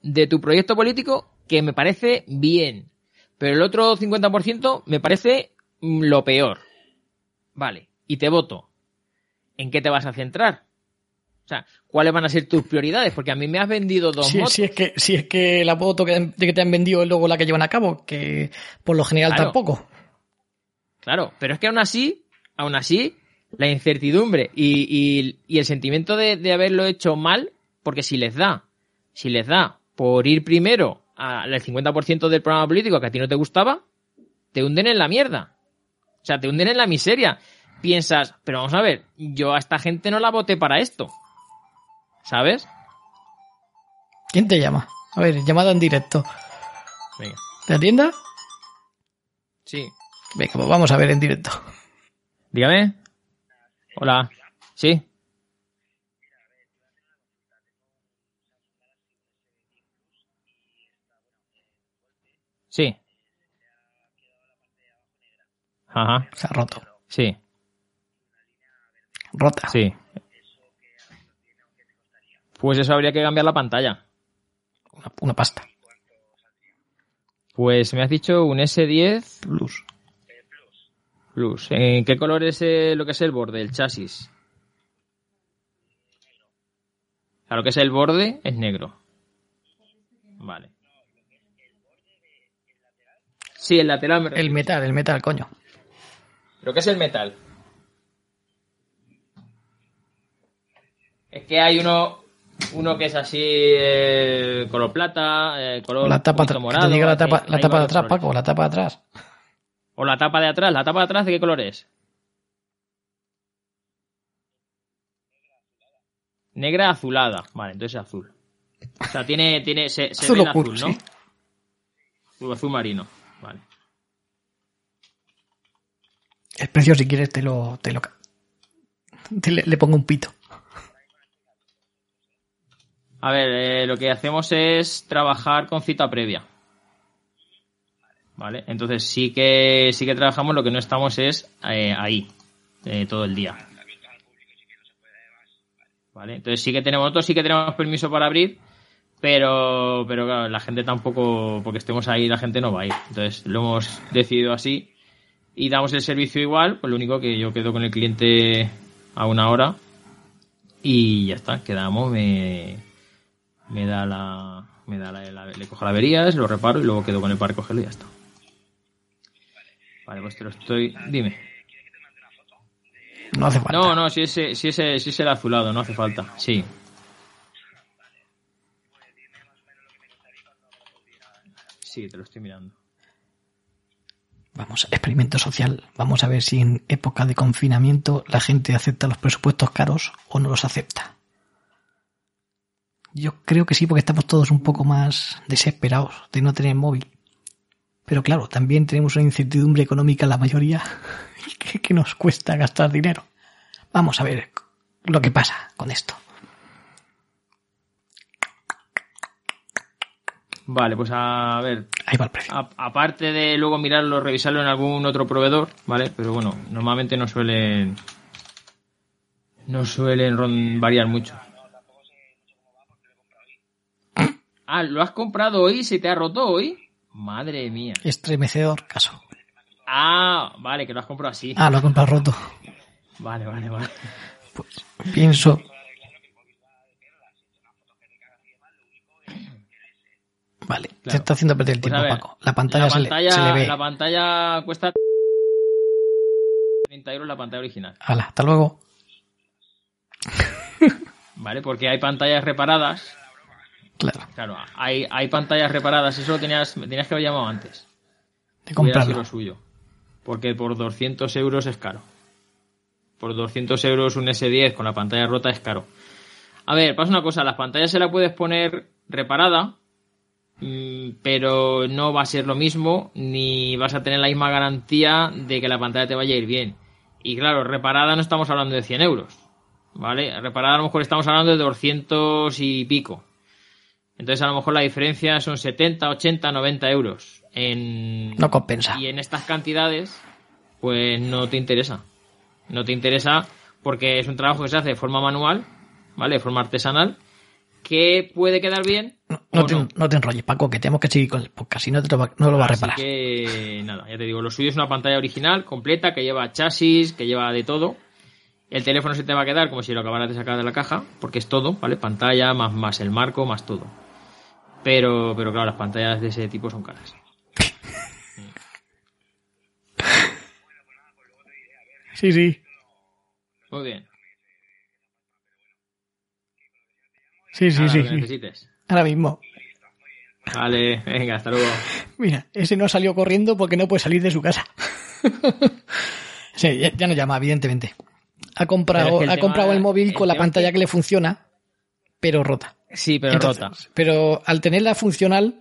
de tu proyecto político que me parece bien, pero el otro 50% me parece mm, lo peor. Vale, y te voto. ¿En qué te vas a centrar? O sea, ¿cuáles van a ser tus prioridades? Porque a mí me has vendido dos Si, motos. si es que, si es que la foto que, de que te han vendido es luego la que llevan a cabo, que por lo general Claro. tampoco. Claro, pero es que aún así, aún así, la incertidumbre y, y- y el sentimiento de, de haberlo hecho mal, porque si les da, si les da por ir primero al 50% del programa político que a ti no te gustaba, te hunden en la mierda. O sea, te hunden en la miseria. Piensas, pero vamos a ver, yo a esta gente no la voté para esto. ¿Sabes? ¿Quién te llama? A ver, llamada en directo. Venga. ¿Te atienda? Sí. Venga, pues vamos a ver en directo. Dígame. Hola. Sí. Sí. Ajá. Se ha roto. Sí. Rota. Sí. Pues eso habría que cambiar la pantalla. Una, una pasta. Pues me has dicho un S10 Plus. Plus. ¿En qué color es lo que es el borde, el chasis? O sea, lo que es el borde es negro. Vale. Sí, el lateral. El metal, el metal, coño. Lo que es el metal. Es que hay uno, uno que es así, eh, color plata, eh, color La tapa, poquito que te morado. diga la tapa, la tapa de atrás, colores. Paco, la tapa de atrás. O la tapa de atrás. ¿La tapa de atrás de qué color es? Negra azulada. Vale, entonces es azul. O sea, tiene, tiene, se, se Azul ve el azul, ¿no? sí. Azul, azul marino. Vale. El precio, si quieres, te lo. Te lo te le, le pongo un pito. A ver, eh, lo que hacemos es trabajar con cita previa. Vale, entonces sí que sí que trabajamos, lo que no estamos es eh, ahí eh, todo el día. Vale, entonces sí que tenemos nosotros sí que tenemos permiso para abrir, pero pero claro, la gente tampoco porque estemos ahí la gente no va a ir. Entonces lo hemos decidido así y damos el servicio igual, pues lo único que yo quedo con el cliente a una hora y ya está, quedamos, me da la me da la, la- le cojo la avería, se lo reparo y luego quedo con él para recogerlo y ya está. Vale, pues te lo estoy. Dime. No hace falta. No, no, si es, si es, si es el azulado, no hace falta. Sí. Sí, te lo estoy mirando. Vamos, experimento social. Vamos a ver si en época de confinamiento la gente acepta los presupuestos caros o no los acepta. Yo creo que sí, porque estamos todos un poco más desesperados de no tener móvil. Pero claro, también tenemos una incertidumbre económica la mayoría que, que nos cuesta gastar dinero. Vamos a ver lo que pasa con esto. Vale, pues a ver. Ahí va el precio. aparte de luego mirarlo, revisarlo en algún otro proveedor, ¿vale? Pero bueno, normalmente no suelen. No suelen variar mucho. Ah, ¿lo has comprado hoy? ¿Se te ha roto hoy? Madre mía. Estremecedor caso. Ah, vale, que lo has comprado así. Ah, lo he comprado roto. Vale, vale, vale. Pues pienso. Vale, te Claro. está haciendo perder el Pues tiempo, ver, Paco. La pantalla, la se, le- se le ve. La pantalla cuesta 30 euros la pantalla original. Hala, hasta luego. ¿Vale? Porque hay pantallas reparadas. Claro, Claro, hay, hay pantallas reparadas. Eso lo tenías, tenías que haber llamado antes. de sido comprarlo. lo suyo. Porque por 200 euros es caro. Por 200 euros un S10 con la pantalla rota es caro. A ver, pasa una cosa. Las pantallas se la puedes poner reparada. mm, Pero no va a ser lo mismo. Ni vas a tener la misma garantía de que la pantalla te vaya a ir bien. Y claro, reparada no estamos hablando de 100 euros. ¿Vale? Reparada a lo mejor estamos hablando de 200 y pico. Entonces a lo mejor la diferencia son 70, 80, 90 euros. En... No compensa. Y en estas cantidades, pues no te interesa. No te interesa porque es un trabajo que se hace de forma manual, ¿vale? De forma artesanal, que puede quedar bien. No, te, no. no te enrolles, Paco, que tenemos que seguir con el podcast. No, te lo va, no lo va a Así reparar. que nada, ya te digo, lo suyo es una pantalla original, completa, que lleva chasis, que lleva de todo. El teléfono se te va a quedar como si lo acabaras de sacar de la caja, porque es todo, ¿vale? Pantalla, más, más el marco, más todo. Pero, pero claro, las pantallas de ese tipo son caras. Sí, sí. Muy bien. Sí, sí, sí. lo que sí. necesites. Ahora mismo. Vale, venga, hasta luego. Mira, ese no salió corriendo porque no puede salir de su casa. sí, ya, ya no llama, evidentemente. Ha comprado, es que ha tema- comprado el móvil el con la pantalla que- que le funciona, pero rota. Sí, pero Entonces, rota. Pero al tenerla funcional,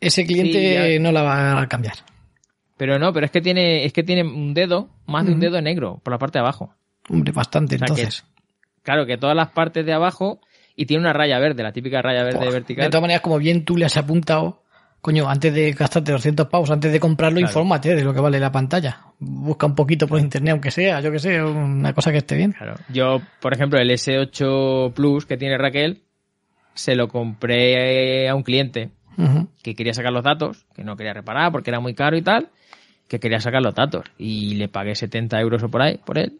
ese cliente Sí, no la va a cambiar. Pero no, pero es que tiene, es que tiene un dedo, más de un dedo negro, por la parte de abajo. Hombre, bastante, sea, que- entonces. Claro, que todas las partes de abajo, y tiene una raya verde, la típica raya verde Buah, vertical. De todas maneras, como bien tú le has apuntado, coño, antes de gastarte 200 pavos, antes de comprarlo, Claro. infórmate de lo que vale la pantalla. Busca un poquito por internet, aunque sea, yo que sé, una cosa que esté bien. Claro. Yo, por ejemplo, el S8 Plus que tiene Raquel, se lo compré a un cliente que quería sacar los datos, que no quería reparar porque era muy caro y tal, que quería sacar los datos. Y le pagué 70 euros o por ahí, por él.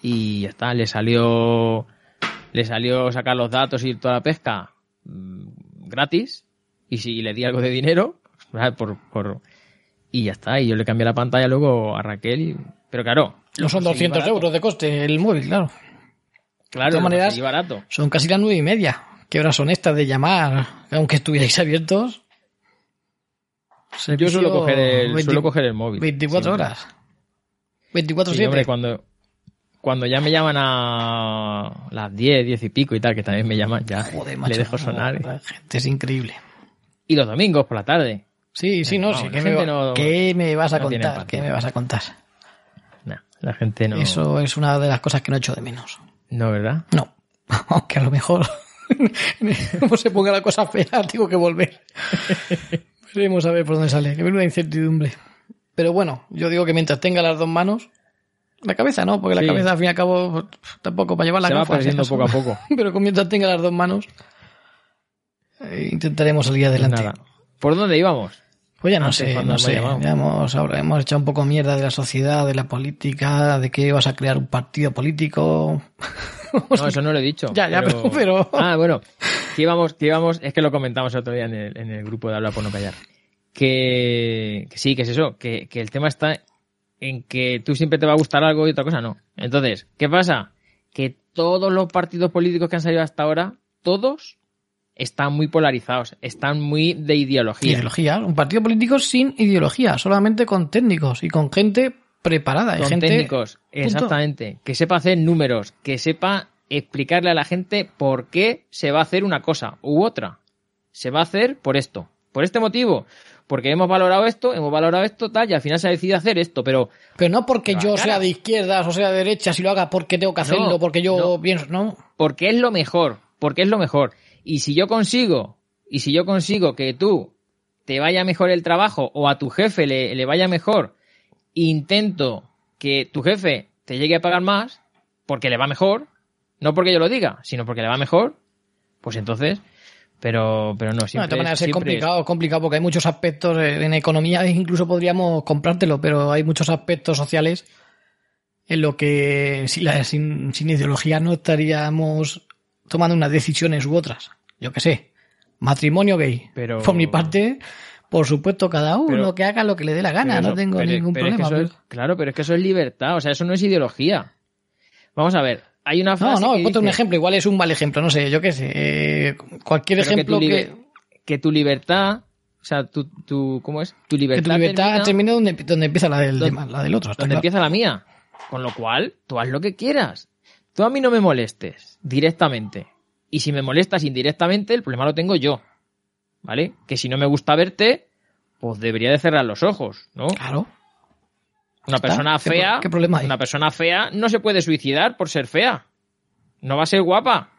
Y ya está, le salió, le salió sacar los datos y toda la pesca mm, gratis. Y si le di algo de dinero, por, por, y ya está. Y yo le cambié la pantalla luego a Raquel. y- pero claro. No son lo conseguí 200 barato. euros de coste el móvil, claro. Claro, De todas maneras, barato. Son casi las nueve y media. ¿Qué horas son estas de llamar? Aunque estuvierais abiertos. Yo suelo coger el, 20 suelo coger el móvil. 24 siempre. horas. 24 Sí, 7. hombre, cuando, cuando ya me llaman a las 10, 10 y pico y tal, que también me llaman, ya Joder, macho. le dejo sonar. La gente es increíble. Y los domingos por la tarde. Sí, sí, no, Vamos, sí. ¿Qué, me, no- qué me vas a no contar? ¿Qué me vas a contar? La gente no. Eso es una de las cosas que no echo de menos. No, ¿verdad? No. Aunque a lo mejor, como se ponga la cosa fea, tengo que volver. Veremos a ver por dónde sale. Que una incertidumbre. Pero bueno, yo digo que mientras tenga las dos manos, la cabeza no, porque la Sí. cabeza al fin y al cabo tampoco para llevar la Se va perdiendo acaso. poco a poco. Pero mientras tenga las dos manos, eh, intentaremos salir adelante. Nada. ¿Por dónde íbamos? Pues ya no sé, no sé. Ya hemos, ahora hemos echado un poco mierda de la sociedad, de la política, de que vas a crear un partido político. No, eso no lo he dicho. Ya, ya, pero- pero- Ah, bueno. Que íbamos, que íbamos, es que lo comentamos el otro día en el, en el grupo de Habla por no callar. Que, que sí, que es eso, que, que el tema está en que tú siempre te va a gustar algo y otra cosa no. Entonces, ¿qué pasa? Que todos los partidos políticos que han salido hasta ahora, todos están muy polarizados, están muy de ideología. Ideología. Un partido político sin ideología, solamente con técnicos y con gente preparada. Con gente, técnicos, Punto. exactamente. Que sepa hacer números, que sepa explicarle a la gente por qué se va a hacer una cosa u otra. Se va a hacer por esto, por este motivo. Porque hemos valorado esto, hemos valorado esto, tal, y al final se ha decidido hacer esto, pero Pero no porque Pero yo cara. sea de izquierdas o sea de derechas y lo haga porque tengo que hacerlo, No, porque yo no. pienso, no. porque es lo mejor, porque es lo mejor. Y si yo consigo, y si yo consigo que tú te vaya mejor el trabajo o a tu jefe le, le vaya mejor, intento que tu jefe te llegue a pagar más porque le va mejor, no porque yo lo diga, sino porque le va mejor, pues entonces, pero, pero no, No, de siempre, todas maneras es siempre complicado, es complicado porque hay muchos aspectos eh, en economía, incluso podríamos comprártelo, pero hay muchos aspectos sociales en lo que si la- sin, sin ideología no estaríamos tomando unas decisiones u otras. Yo qué sé, matrimonio gay. Pero- Por mi parte, Por supuesto, cada uno Pero- que haga lo que le dé la gana, no tengo pero- ningún pero es que problema. es- claro, pero es que eso es libertad, o sea, eso no es ideología. Vamos a ver, hay una No, frase no, que ponte un ejemplo, igual es un mal ejemplo, no sé, yo qué sé. eh, cualquier ejemplo que, tu que, que tu libertad, o sea, tu, tu ¿cómo es? Tu que libertad, tu libertad termina donde, donde empieza la del, Donde- la del otro. donde claro. empieza la mía. Con lo cual, tú haz lo que quieras. Tú a mí no me molestes directamente. Y si me molestas indirectamente, el problema lo tengo yo. ¿Vale? Que si no me gusta verte, pues debería de cerrar los ojos, ¿no? Claro. Una está. persona ¿Qué pro- fea, qué problema hay? una persona fea no se puede suicidar por ser fea. No va a ser guapa.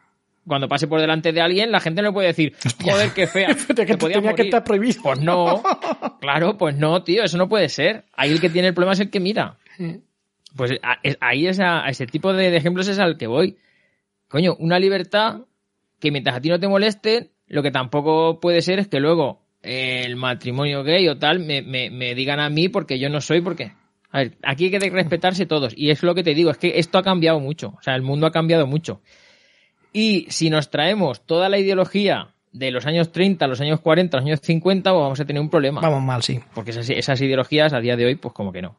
Cuando pase por delante de alguien, la gente no puede decir, Hostia. joder, qué fea. Que tenía que morir". estar prohibido. Pues no. Claro, pues no, tío, eso no puede ser. Ahí el que tiene el problema es el que mira. Pues a- es- ahí es a, a ese tipo de, de ejemplos es al que voy. Coño, una libertad que mientras a ti no te moleste, lo que tampoco puede ser es que luego eh, el matrimonio gay o tal me, me- me digan a mí porque yo no soy, porque... A ver, aquí hay que respetarse todos. Y es lo que te digo, es que esto ha cambiado mucho. O sea, el mundo ha cambiado mucho. Y si nos traemos toda la ideología de los años 30, los años 40, los años 50, pues vamos a tener un problema. Vamos mal, sí. Porque esas, esas ideologías a día de hoy, pues como que no.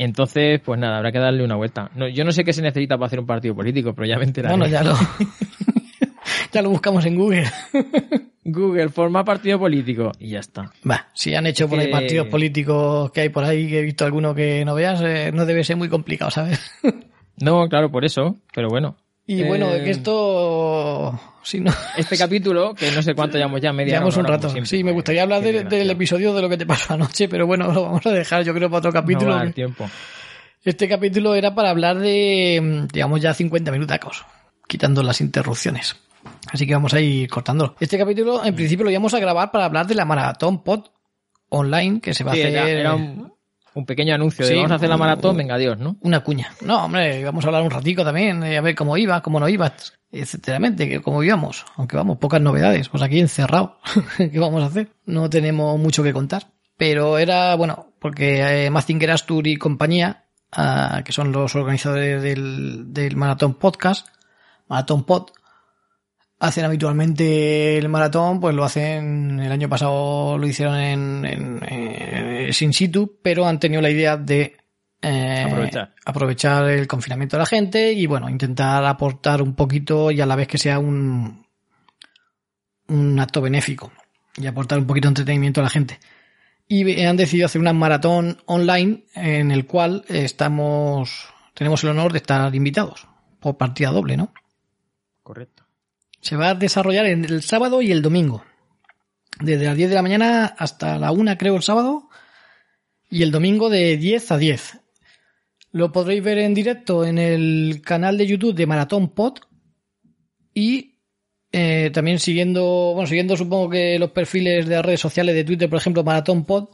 Entonces, pues nada, habrá que darle una vuelta. No, yo no sé qué se necesita para hacer un partido político, pero ya me enteraré. Bueno, ya lo, ya lo buscamos en Google. Google forma partido político y ya está. Va, si han hecho por ahí Que- partidos políticos que hay por ahí, que he visto alguno que no veas, eh, no debe ser muy complicado, ¿sabes? No, claro, por eso, pero bueno. Y bueno, Eh, que esto, si no, Este capítulo, que no sé cuánto llevamos ya, media llevamos un rato. siempre. Sí, me gustaría hablar de- del episodio de lo que te pasó anoche, pero bueno, lo vamos a dejar, yo creo, para otro No capítulo. va a dar tiempo. Este capítulo era para hablar de, mm, digamos, ya 50 minutacos, quitando las interrupciones. Así que vamos a ir cortándolo. Este capítulo, en principio, lo íbamos a grabar para hablar de la maratón pod online que se va Sí, a hacer. era, era un, un pequeño anuncio de Sí, vamos a hacer la maratón, venga, adiós, ¿no? Una cuña. No, hombre, vamos a hablar un ratico también, eh, a ver cómo iba, cómo no iba, etcéteramente, cómo íbamos. Aunque vamos, pocas novedades. Pues aquí encerrado. ¿Qué vamos a hacer? No tenemos mucho que contar. Pero era, bueno, porque eh, Mazinger Astur y compañía, ah, que son los organizadores del, del Maratón Podcast, Maratón Pod, hacen habitualmente el maratón, pues lo hacen, el año pasado lo hicieron en, en, eh, sin situ, pero han tenido la idea de eh, Aprovechar. aprovechar el confinamiento de la gente y bueno, intentar aportar un poquito y a la vez que sea un, un acto benéfico y aportar un poquito de entretenimiento a la gente. Y han decidido hacer una maratón online en el cual estamos, tenemos el honor de estar invitados por partida doble, ¿no? Correcto. Se va a desarrollar en el sábado y el domingo. Desde las 10 de la mañana hasta la 1 creo el sábado y el domingo de 10 a 10. Lo podréis ver en directo en el canal de YouTube de Maratón Pod y eh, también siguiendo, bueno, siguiendo supongo que los perfiles de las redes sociales de Twitter, por ejemplo, Maratón Pod,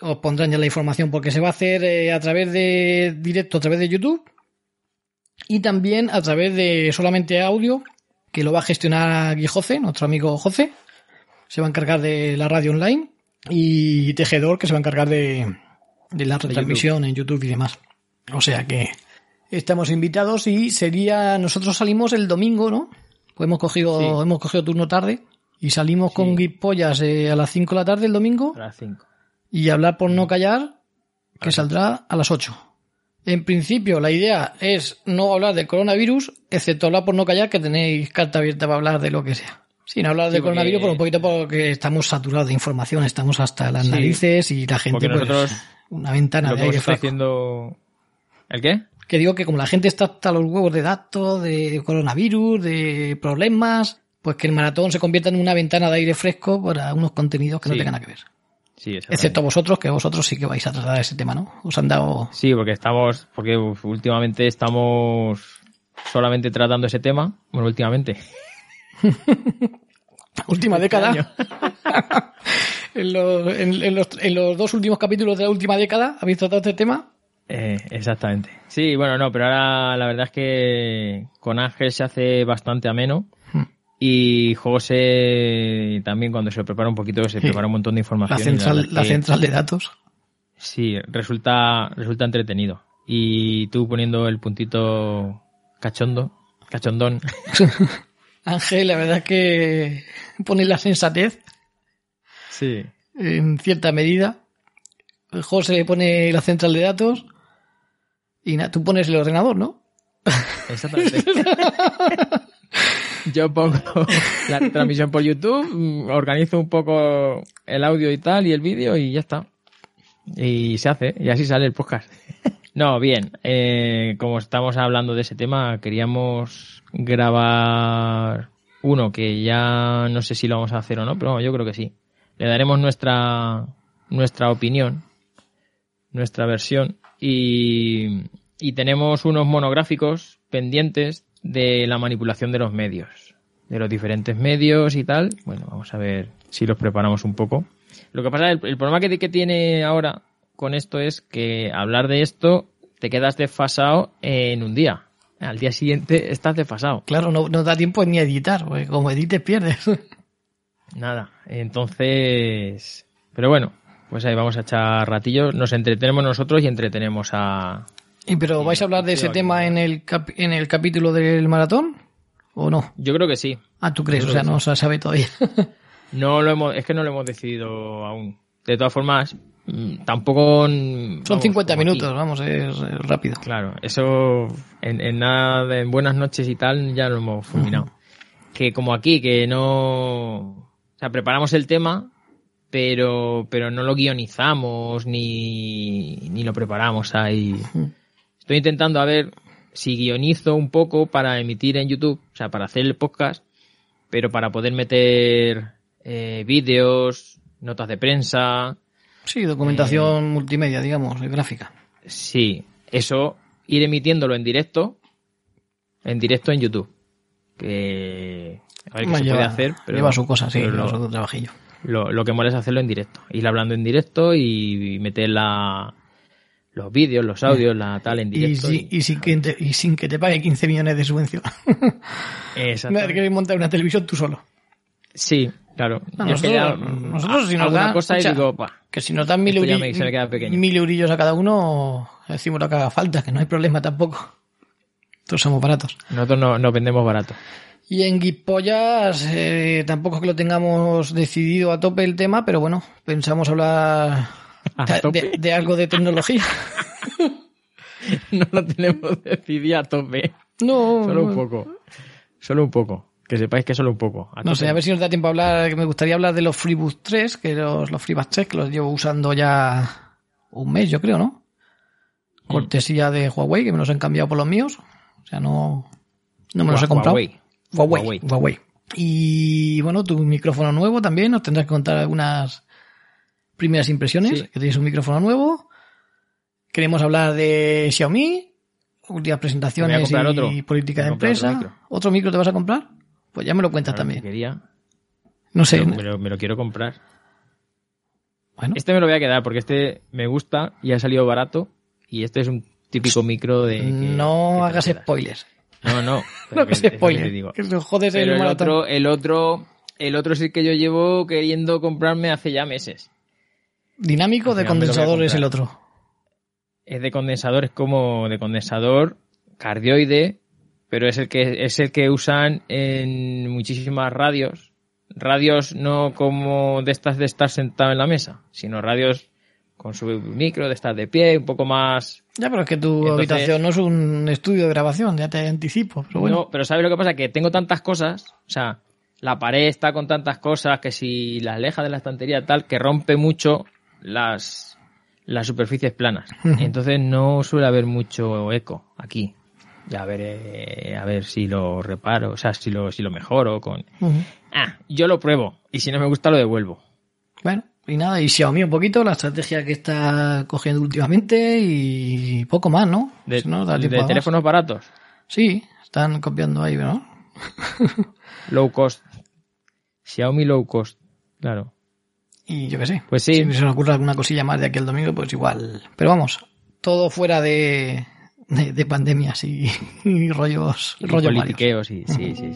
os pondrán ya la información porque se va a hacer eh, a través de directo, a través de YouTube y también a través de solamente audio que lo va a gestionar Gui José, nuestro amigo José. Se va a encargar de la radio online y Tejedor que se va a encargar de, de la retransmisión en YouTube y demás. O sea que estamos invitados y sería nosotros salimos el domingo, ¿no? Pues hemos cogido Sí. hemos cogido turno tarde y salimos con Gui Pollas eh, a las 5 de la tarde el domingo A las 5. y hablar por no callar que saldrá a las 8. En principio, la idea es no hablar del coronavirus, excepto hablar por no callar, que tenéis carta abierta para hablar de lo que sea. Sin hablar Sí, porque- coronavirus, por un poquito porque estamos saturados de información, estamos hasta las Sí. narices y la gente, Porque pues, una ventana Lo de aire fresco. haciendo... ¿El qué? Que digo que como la gente está hasta los huevos de datos, de coronavirus, de problemas, pues que el maratón se convierta en una ventana de aire fresco para unos contenidos que no tengan nada que ver. Sí, Excepto vosotros, que vosotros sí que vais a tratar ese tema, ¿no? Os han dado... Sí, porque estamos, porque últimamente estamos solamente tratando ese tema. Bueno, últimamente. Última Este década. en, los, en- en los, en los dos últimos capítulos de la última década habéis tratado este tema. Eh, exactamente. Sí, bueno, no, pero ahora la verdad es que con Ángel se hace bastante ameno. Hmm. Y José también cuando se prepara un poquito se Sí. prepara un montón de La información. y central, la que- central de datos. Sí, resulta, resulta entretenido. Y tú poniendo el puntito cachondo, cachondón. Ángel, la verdad es que pone la sensatez. Sí. en cierta medida. José pone la central de datos y nada, tú pones el ordenador, ¿no? Exactamente. Yo pongo la transmisión por YouTube, mm, organizo un poco el audio y tal y el vídeo y ya está. Y se hace, y así sale el podcast. No, bien, eh, como estamos hablando de ese tema, queríamos grabar uno que ya no sé si lo vamos a hacer o no, pero yo creo que sí. Le daremos nuestra, nuestra opinión, nuestra versión y, y tenemos unos monográficos pendientes de la manipulación de los medios, de los diferentes medios y tal. Bueno, vamos a ver si los preparamos un poco. Lo que pasa, el, el problema que, que tiene ahora con esto es que hablar de esto te quedas desfasado en un día. Al día siguiente estás desfasado. Claro, no, no da tiempo ni a editar, porque como edites pierdes. Nada. Entonces, pero bueno, pues ahí vamos a echar ratillos. Nos entretenemos nosotros y entretenemos a, ¿Y pero vais a hablar de ese tema en el, cap- en el capítulo del maratón? ¿O no? Yo creo que sí. Ah, tú crees, o sea, no se sabe todavía. No lo hemos, es que no lo hemos decidido aún. De todas formas, tampoco. mm, Son vamos, 50 como aquí. minutos, vamos, es, es rápido. Claro, eso en, en nada de en buenas noches y tal ya lo hemos fulminado. Que como aquí, que no. O sea, preparamos el tema, pero, pero no lo guionizamos ni, ni lo preparamos ahí. Estoy intentando a ver si guionizo un poco para emitir en YouTube, o sea, para hacer el podcast, pero para poder meter eh, vídeos, notas de prensa, Sí, documentación Eh. multimedia, digamos, gráfica. Sí, eso ir emitiéndolo en directo, en directo en YouTube. Que a ver qué se lleva, puede hacer, pero lleva su cosa, sí, pero lleva lo, su trabajillo. lo- lo que mola es hacerlo en directo, ir hablando en directo y, meter la, los vídeos, los audios, la tal en Y, directo. si- y sin que te, y sin que te pague 15 millones de subvención. Exactamente. Quieres montar una televisión tú solo. Sí, claro. No, nosotros- ya, nosotros si nos hago una da- cosa y escucha, digo, "Buah, Que si nos dan mil, Esto ya euri- me- se queda mil eurillos a cada uno, decimos lo que haga falta, que no hay problema tampoco. Todos somos baratos. nosotros no, nos vendemos barato. Y en Guipollas eh, tampoco es que lo tengamos decidido a tope el tema, pero bueno, pensamos hablar de, de- algo de tecnología. no lo tenemos decidido a tope. No, Solo un no, poco. Solo un poco. Que sepáis que solo un poco. No sé, a ver si nos da tiempo a hablar, que me gustaría hablar de los FreeBoost 3, que los, los FreeBoost 3 que los llevo usando ya un mes, yo creo, ¿no? Mm. Cortesía de Huawei, que me los han cambiado por los míos. O sea, no, no me los he comprado. Huawei. Huawei, Huawei. Huawei. Y bueno, tu micrófono nuevo también, nos tendrás que contar algunas primeras impresiones, Sí. que tienes un micrófono nuevo. Queremos hablar de Xiaomi, últimas presentaciones y otro. política de empresa. otro micro. ¿Otro micro te vas a comprar? Pues ya me lo cuentas Claro, también. que Quería. No sé. Me, lo, me lo quiero comprar. Bueno, Este me lo voy a quedar porque este me gusta y ha salido barato. Y este es un típico micro de. que- no que hagas spoilers. No, no. No pero que es se lo spoiler. digo. Que jodes Pero el otro, el otro, el otro es el que yo llevo queriendo comprarme hace ya meses. Dinámico Al de condensador es el otro. Es de condensador, es como de condensador cardioide, pero es el que es el que usan en muchísimas radios. Radios no como de estas de estar sentado en la mesa, sino radios con su micro, de estar de pie, un poco más Ya, pero es que tu Entonces- habitación no es un estudio de grabación, ya te anticipo. Pero bueno, No, pero ¿sabes lo que pasa? Que tengo tantas cosas, o sea, la pared está con tantas cosas que si las aleja de la estantería tal, que rompe mucho las, las superficies planas. Entonces no suele haber mucho eco aquí. Ya veré, a ver si lo reparo, o sea, si lo, si lo mejoro con... Ah, yo lo pruebo y si no me gusta lo devuelvo. Bueno, y nada, y Xiaomi un poquito, la estrategia que está cogiendo últimamente y poco más, ¿no? De, Si no, da de teléfonos baratos, Sí, están copiando ahí, ¿no? low cost. Xiaomi low cost, claro. Y yo qué sé. Pues sí. Si se nos ocurre alguna cosilla más de aquí al domingo, pues igual. Pero vamos, todo fuera de, de, de pandemias y, y rollos, Y rollos varios. politiqueos y sí, sí, sí.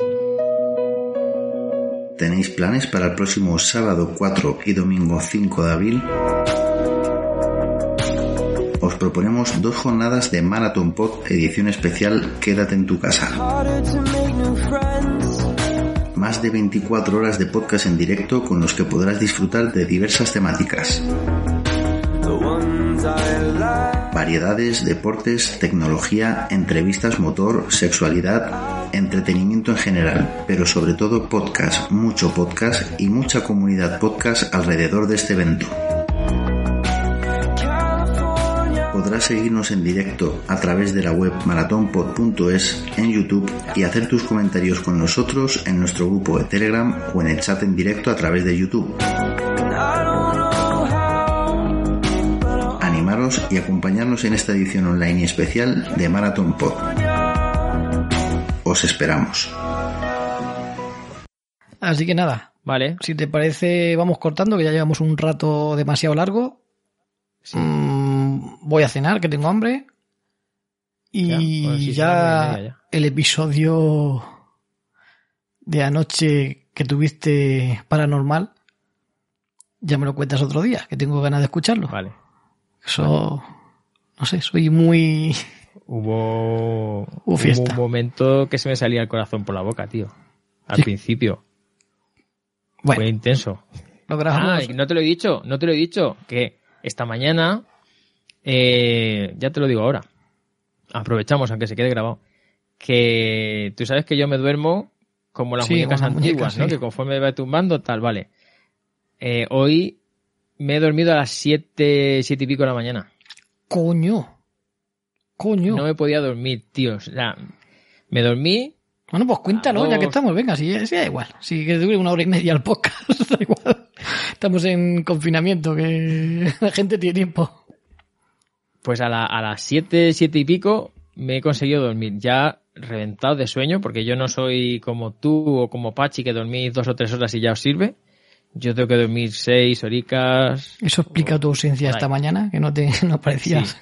¿Tenéis planes para el próximo sábado 4 y domingo 5 de abril? Os proponemos dos jornadas de Marathon Pod edición especial Quédate en tu casa. más de 24 horas de podcast en directo con los que podrás disfrutar de diversas temáticas. Variedades, deportes, tecnología, entrevistas motor, sexualidad, entretenimiento en general, pero sobre todo podcast, mucho podcast y mucha comunidad podcast alrededor de este evento. Podrás seguirnos en directo a través de la web maratonpod.es en YouTube y hacer tus comentarios con nosotros en nuestro grupo de Telegram o en el chat en directo a través de YouTube. Y acompañarnos en esta edición online y especial de Marathon Pod. Os esperamos. Así que nada, Vale. si te parece, vamos cortando, que ya llevamos un rato demasiado largo. Mm, voy a cenar, que tengo hambre. Y bueno, sí, ya. el episodio de anoche que tuviste paranormal, ya me lo cuentas otro día, que tengo ganas de escucharlo. Vale. Eso, no sé, soy muy... Hubo, hubo un momento que se me salía el corazón por la boca, tío. Al Sí. principio. Bueno, Fue intenso. lo Ah, y no te lo he dicho, no te lo he dicho, que esta mañana, eh, ya te lo digo ahora, aprovechamos, aunque se quede grabado, que tú sabes que yo me duermo como las Sí, muñecas antiguas, ¿no? sí. Que conforme va tumbando, tal, vale. Eh, hoy me he dormido a las siete, siete y pico de la mañana. Coño. Coño. No me podía dormir, tío. O sea, me dormí, Bueno, pues cuéntalo, ya que estamos. Venga, si, si da igual. Si que dure una hora y media el podcast, da igual. Estamos en confinamiento, que la gente tiene tiempo. pues a, la- a las siete, siete y pico me he conseguido dormir. Ya reventado de sueño, porque yo no soy como tú o como Pachi, que dormís dos o tres horas y ya os sirve. Yo tengo que dormir seis horicas. Eso explica tu ausencia esta mañana, que no te no aparecías.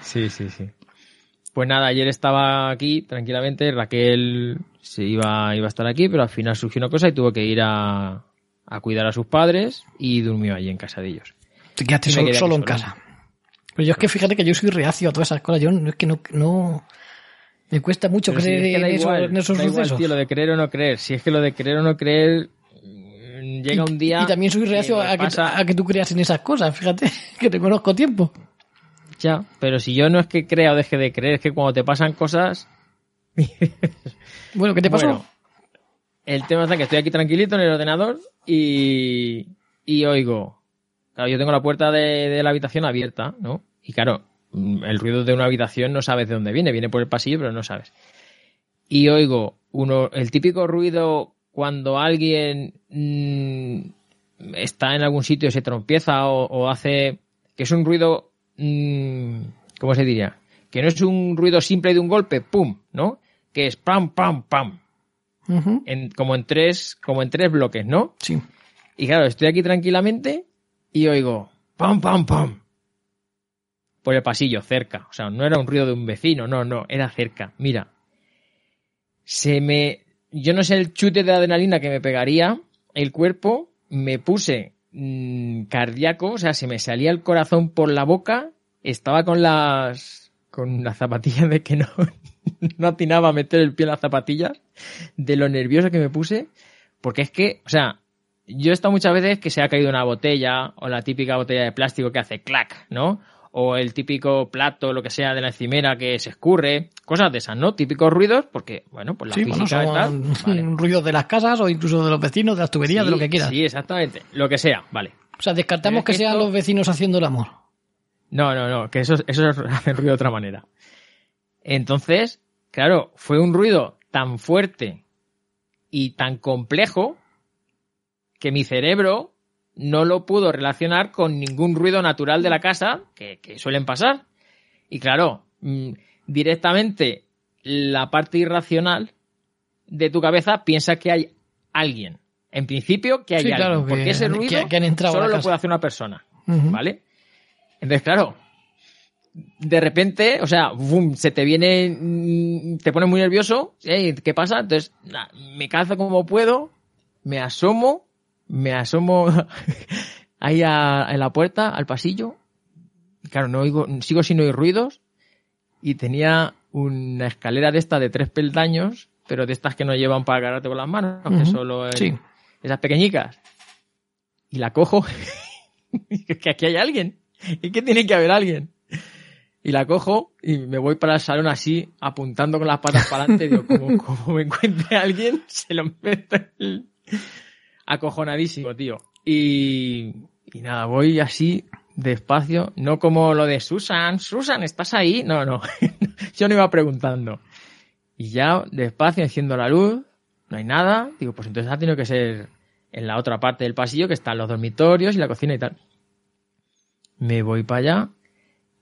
Sí, sí, sí. Pues nada, ayer estaba aquí tranquilamente, Raquel se iba, iba a estar aquí, pero al final surgió una cosa y tuvo que ir a, a cuidar a sus padres y durmió allí en casa de ellos. Te quedaste solo, quedé solo en casa. Pero yo es que fíjate que yo soy reacio a todas esas cosas. Yo no, es que no, no me cuesta mucho Pero si creer es que en, eso- igual, en esos igual, tío, lo de creer o no creer. Si es que lo de creer o no creer llega un día. y también soy reacio que a que, pasa- a que tú creas en esas cosas. Fíjate, que te conozco tiempo. Ya, pero si yo no es que crea o deje de creer, es que cuando te pasan cosas. Bueno, ¿qué te pasó? Bueno, el tema está que estoy aquí tranquilito en el ordenador y, y oigo. Claro, yo tengo la puerta de, de la habitación abierta, ¿no? Y claro, mm, el ruido de una habitación no sabes de dónde viene, viene por el pasillo, pero no sabes. Y oigo uno, el típico ruido cuando alguien mm, está en algún sitio y se trompieza o, o hace. que es un ruido. mm, ¿Cómo se diría? Que no es un ruido simple de un golpe, ¡pum! ¿No? Que es pam, pam, pam en, como en tres, como en tres bloques, ¿no? Sí. Y claro, estoy aquí tranquilamente y oigo pam, pam, pam. Por el pasillo, cerca. O sea, no era un ruido de un vecino, no, no, era cerca. Mira. Se me. Yo no sé el chute de adrenalina que me pegaría el cuerpo. Me puse mm, cardíaco, o sea, se me salía el corazón por la boca. Estaba con las. con las zapatillas de que no. no atinaba a meter el pie en las zapatillas. De lo nervioso que me puse. Porque es que, o sea, yo he estado muchas veces que se ha caído una botella o la típica botella de plástico que hace clac, ¿no? O el típico plato, lo que sea, de la encimera que se escurre, cosas de esas, ¿no? Típicos ruidos, porque, bueno, pues la Sí, bueno, física y tal. vale. ruidos de las casas o incluso de los vecinos, de las tuberías, de lo que quieras. Sí, exactamente. Lo que sea, vale. O sea, descartamos Pero que sean esto- los vecinos haciendo el amor. No, no, no, que eso, eso hace ruido de otra manera. Entonces, claro, fue un ruido tan fuerte y tan complejo que mi cerebro no lo pudo relacionar con ningún ruido natural de la casa que, que suelen pasar. Y claro, mm, directamente la parte irracional de tu cabeza piensa que hay alguien. En principio que hay Sí, alguien. claro, que porque ese ruido que- que han solo lo puede hacer una persona. ¿Vale? Entonces, claro, de repente, o sea, boom, se te viene, mm, te pones muy nervioso, ¿eh? ¿qué pasa? Entonces, me calzo como puedo, me asomo, me asomo ahí a, la puerta, al pasillo, claro, no oigo, sigo sin oír ruidos, y tenía una escalera de esta de tres peldaños pero de estas que no llevan para agarrarte con las manos, que solo es- sí. esas pequeñicas. Y la cojo, que aquí hay alguien, y que tiene que haber alguien. Y la cojo y me voy para el salón así, apuntando con las patas para adelante. Digo, como, como me encuentre alguien, se lo meto en el- Acojonadísimo, tío. Y, y nada, voy así, despacio. No como lo de Susan. Susan, ¿estás ahí? No, no. Yo no iba preguntando. Y ya, despacio, enciendo la luz. No hay nada. Digo, pues entonces ha tenido que ser en la otra parte del pasillo, que están los dormitorios y la cocina y tal. Me voy para allá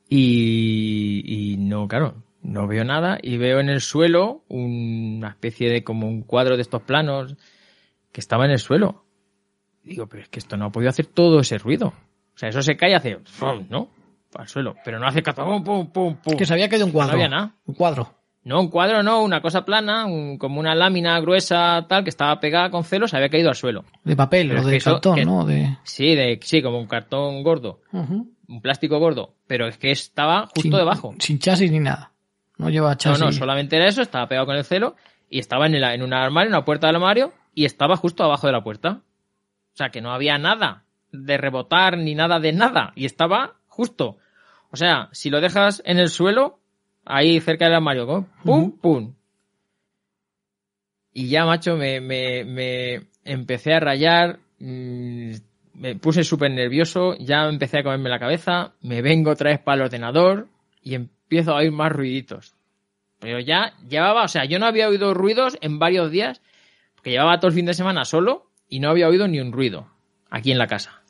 y, y no, claro, no veo nada y veo en el suelo una especie de como un cuadro de estos planos que estaba en el suelo. Digo, pero es que esto no ha podido hacer todo ese ruido. O sea, eso se cae y hace, ¡fum! ¿no? Al suelo. Pero no hace cato, pum, pum, pum, pum. Que se había caído un cuadro. No había nada. Un cuadro. No, un cuadro no, una cosa plana, un- como una lámina gruesa tal que estaba pegada con celo, se había caído al suelo. De papel Pero o de eso- cartón, que- ¿no? De... Sí, de, sí, como un cartón gordo, un plástico gordo, pero es que estaba justo sin, debajo. Sin chasis ni nada. No lleva No, chasis. no, solamente era eso, estaba pegado con el celo y estaba en, el, en un armario, en una puerta del armario y estaba justo abajo de la puerta. O sea, que no había nada de rebotar ni nada de nada y estaba justo. O sea, si lo dejas en el suelo, ahí cerca del armario, ¿no? pum, pum. Y ya, macho, me, me, me empecé a rayar, mm, me puse súper nervioso, ya empecé a comerme la cabeza, me vengo otra vez para el ordenador y empiezo a oír más ruiditos. Pero ya llevaba, o sea, yo no había oído ruidos en varios días, porque llevaba todo el fin de semana solo y no había oído ni un ruido aquí en la casa.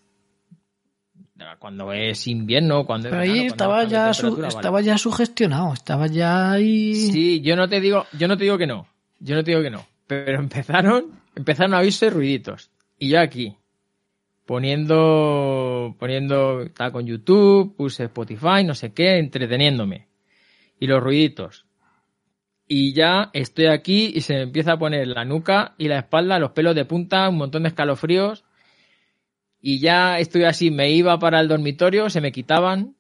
Cuando es invierno, cuando es Pero ahí verano, cuando estaba ya, su- temperatura, vale. estaba ya sugestionado. Estaba ya ahí. Sí, yo no te digo, yo no te digo que no. Yo no te digo que no. Pero empezaron, empezaron a oírse ruiditos. Y yo aquí, poniendo, poniendo, estaba con YouTube, puse Spotify, no sé qué, entreteniéndome. Y los ruiditos. Y ya estoy aquí y se me empieza a poner la nuca y la espalda, los pelos de punta, un montón de escalofríos. Y ya estoy así, me iba para el dormitorio, se me quitaban,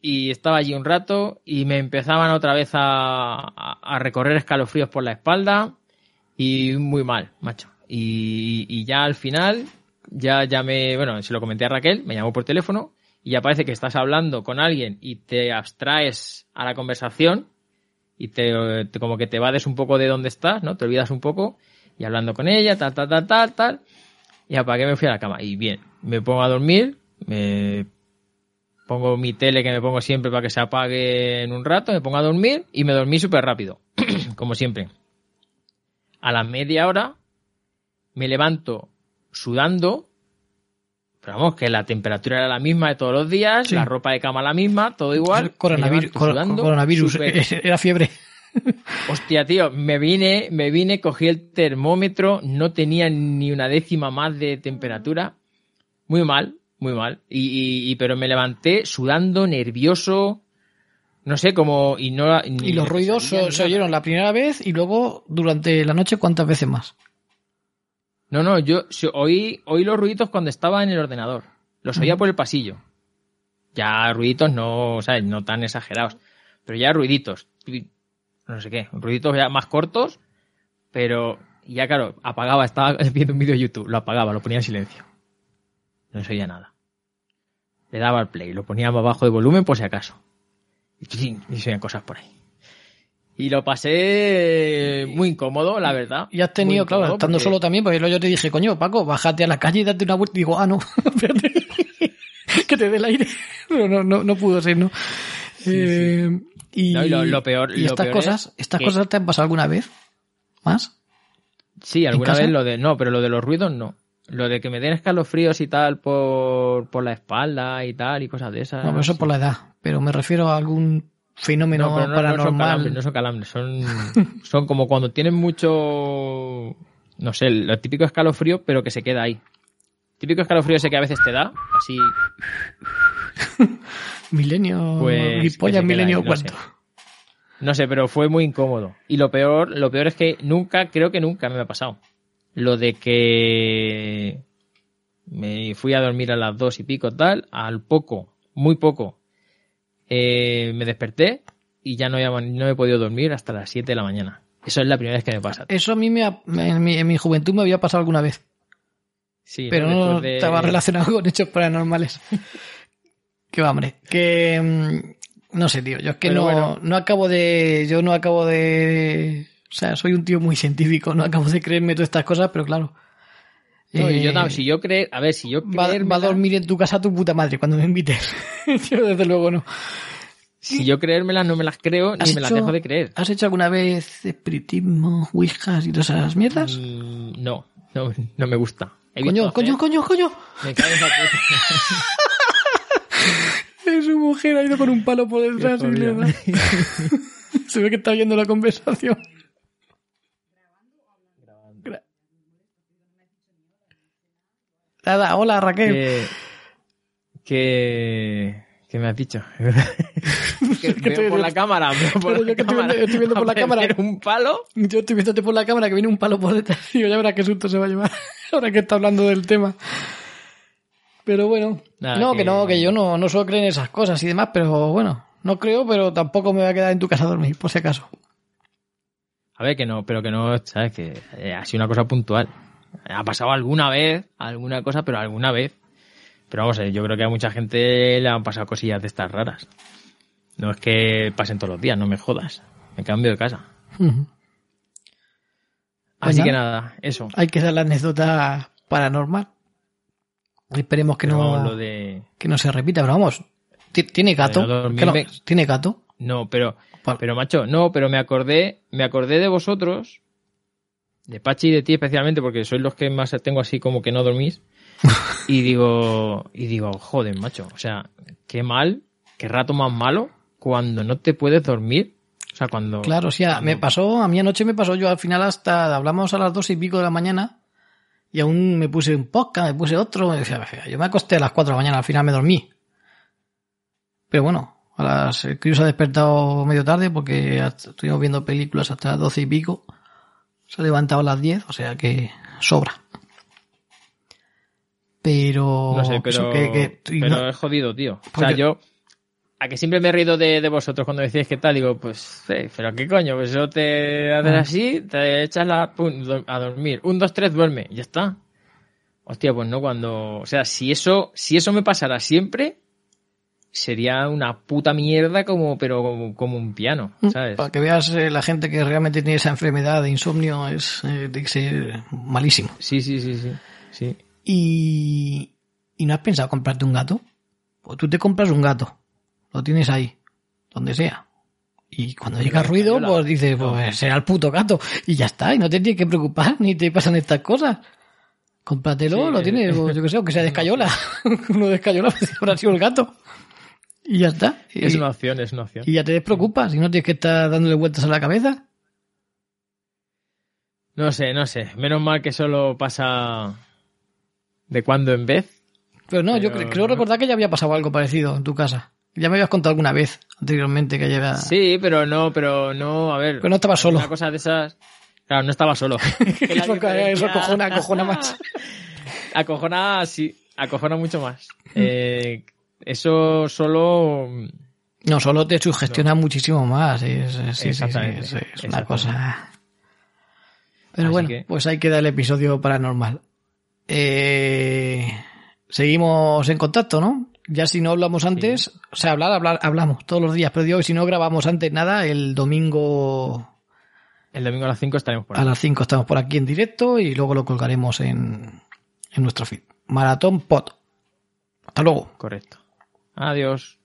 y estaba allí un rato y me empezaban otra vez a, a- recorrer escalofríos por la espalda y muy mal, macho. Y, y ya al final, ya llamé, bueno, se lo comenté a Raquel, me llamó por teléfono y ya parece que estás hablando con alguien y te abstraes a la conversación y te, como que te vades un poco de dónde estás, ¿no? Te olvidas un poco y hablando con ella, tal, tal, tal, tal, tal. Y apagué, me fui a la cama. Y bien, me pongo a dormir, me pongo mi tele que me pongo siempre para que se apague en un rato, me pongo a dormir y me dormí súper rápido, como siempre. A la media hora me levanto sudando, pero vamos, que la temperatura era la misma de todos los días, Sí. la ropa de cama la misma, todo igual. Coronavirus, sudando, coronavirus. súper- Era fiebre. Hostia, tío, me vine, me vine, cogí el termómetro, no tenía ni una décima más de temperatura. Muy mal, muy mal. Y, y- y- pero me levanté sudando, nervioso, no sé cómo, y no... Y los ruidos se, se oyeron la primera vez y luego durante la noche cuántas veces más. No, no, yo sí, oí, oí los ruiditos cuando estaba en el ordenador. Los oía por el pasillo. Ya ruiditos no, ¿sabes? No tan exagerados. Pero ya ruiditos. No sé qué. Ruiditos ya más cortos. Pero ya claro, apagaba, estaba viendo un vídeo de YouTube. Lo apagaba, lo ponía en silencio. No se oía nada. Le daba al play, lo ponía más bajo de volumen por si acaso. Y, y se oían cosas por ahí. Y lo pasé muy incómodo, la verdad. Y has tenido, claro, estando porque- solo también, porque yo te dije, coño, Paco, bájate a la calle y date una vuelta. Digo, ah, no, espérate, que te dé el aire. Pero no, no, no pudo ser, ¿no? Eh, y, No, y lo- lo peor- y lo estas peor cosas, es estas que- cosas te han pasado alguna vez, más. Sí, alguna vez lo de. No, pero lo de los ruidos no. Lo de que me den escalofríos y tal por, por la espalda y tal y cosas de esas. No, pero eso por la edad. Pero me refiero a algún fenómeno No, no, no son paranormal. calambres, no son calambres, son, son como cuando tienen mucho, no sé, lo típico escalofrío, pero que se queda ahí. Típico escalofrío ese que a veces te da, así, Milenio, Pues, polla, milenio, ahí, cuánto. sé. no sé, pero fue muy incómodo. Y lo peor, lo peor es que nunca, creo que nunca me ha pasado. Lo de que me fui a dormir a las dos y pico tal, al poco, muy poco, eh, me desperté y ya no, había- no he podido dormir hasta las 7 de la mañana. Eso es la primera vez que me pasa. Eso a mí me ha- en, mi, en mi juventud me había pasado alguna vez, Sí, pero no de- estaba relacionado con hechos paranormales. que hombre. Que mm, no sé, tío. Yo es que Pero no, bueno. no acabo de. Yo no acabo de. O sea, soy un tío muy científico, no acabo de creerme todas estas cosas, pero claro. No, yo, eh, si yo creer, a ver, si yo va, va a dormir en tu casa tu puta madre cuando me invites. yo desde luego no. si yo creérmelas no me las creo ¿Has ni me las hecho- dejo de creer. ¿Has hecho alguna vez espiritismo, ouijas y todas esas mierdas? Mm, no, no, no me gusta. Coño, coño, coño, coño. Me cago en la. Su mujer ha ido con un palo por detrás y le da. Se ve que está oyendo la conversación. Nada, hola Raquel. que, que, que me has dicho. que que veo por la cámara, veo por Pero la yo que estoy cámara. viendo- estoy viendo por la cámara. un palo. Yo estoy viéndote por la cámara que viene un palo por detrás. Digo, ya verás qué susto se va a llevar. Ahora que está hablando del tema. Pero bueno. Nada, no, que... que- no, que yo no, no suelo creer en esas cosas y demás, pero bueno. No creo, pero tampoco me voy a quedar en tu casa a dormir, por si acaso. A ver, que no, pero que no, sabes, que eh, ha sido una cosa puntual. Ha pasado alguna vez, alguna cosa, pero alguna vez. Pero vamos, eh, yo creo que a mucha gente le han pasado cosillas de estas raras. No es que pasen todos los días, no me jodas. Me cambio de casa. Así Pues que nada. eso. Hay que dar la anécdota paranormal. Esperemos que Pero no, lo de... que no se repita, pero vamos. ti- ¿Tiene gato? No ¿Qué no? dormirme- ¿Tiene gato? No, pero, pero macho, no, pero me acordé, me acordé de vosotros, de Pachi y de ti especialmente, porque sois los que más tengo así como que no dormís. y digo, y digo, joder, macho, o sea, qué mal, qué rato más malo cuando no te puedes dormir. O sea, cuando. Claro, sí, a- me pasó, a mí anoche me pasó yo al final hasta, hablamos a las dos y pico de la mañana y aún me puse un podcast, me puse otro, y decía, yo me acosté a las cuatro de la mañana, al final me dormí. Pero bueno, a las, el crío se ha despertado medio tarde porque estuvimos viendo películas hasta las doce y pico, se ha levantado a las diez, o sea que sobra. Pero, No sé, eso pero, que- que- y pero no- es jodido, tío. O Pues sea, yo- yo, a que siempre me he reído de, de vosotros cuando decís que tal, digo, pues, sí, pero qué coño, pues eso te haces Ah. así, te echas la, pum, a dormir. Un, dos, tres, duerme, ya está. Hostia, pues no, cuando, o sea, si eso, si eso me pasara siempre, sería una puta mierda como, pero como, como un piano, ¿sabes? Para que veas eh, la gente que realmente tiene esa enfermedad de insomnio es eh, de que ser malísimo. Sí, sí, sí, sí, sí. Y, ¿Y no has pensado comprarte un gato? Pues tú te compras un gato, lo tienes ahí, donde sea. Y cuando llega ruido, pues dices, pues será el puto gato. Y ya está, y no te tienes que preocupar, ni te pasan estas cosas. Cómpratelo, Sí, lo tienes, pues, yo que sé, aunque sea de escayola. Uno de escayola, pues habrá sido el gato. Y ya está. Y, Es una opción, es una opción. y ya te despreocupas, y no tienes que estar dándole vueltas a la cabeza. No sé, no sé. Menos mal que solo pasa de cuando en vez. Pero no, yo Pero- creo recordar que ya había pasado algo parecido en tu casa. Ya me habías contado alguna vez anteriormente que ya Sí, pero no, pero no, a ver. Pero no estaba solo. Una cosa de esas. Claro, no estaba solo. Eso, diferencia- eso acojona, acojona más. Acojona, sí, acojona mucho más. Eh, eso solo. No, solo te sugestiona muchísimo más. Es, es- Exactamente, es, es una exactamente. cosa. Pero Así bueno, que- pues ahí queda el episodio paranormal. Eh, seguimos en contacto, ¿no? Ya si no hablamos antes, o sea, hablar, hablar, hablamos todos los días, pero digo, si no grabamos antes nada, el domingo El domingo a las 5 estaremos por a ahí. las 5 estamos por aquí en directo y luego lo colgaremos en, en nuestro feed. Maratón Pod. Hasta luego. Correcto. Adiós.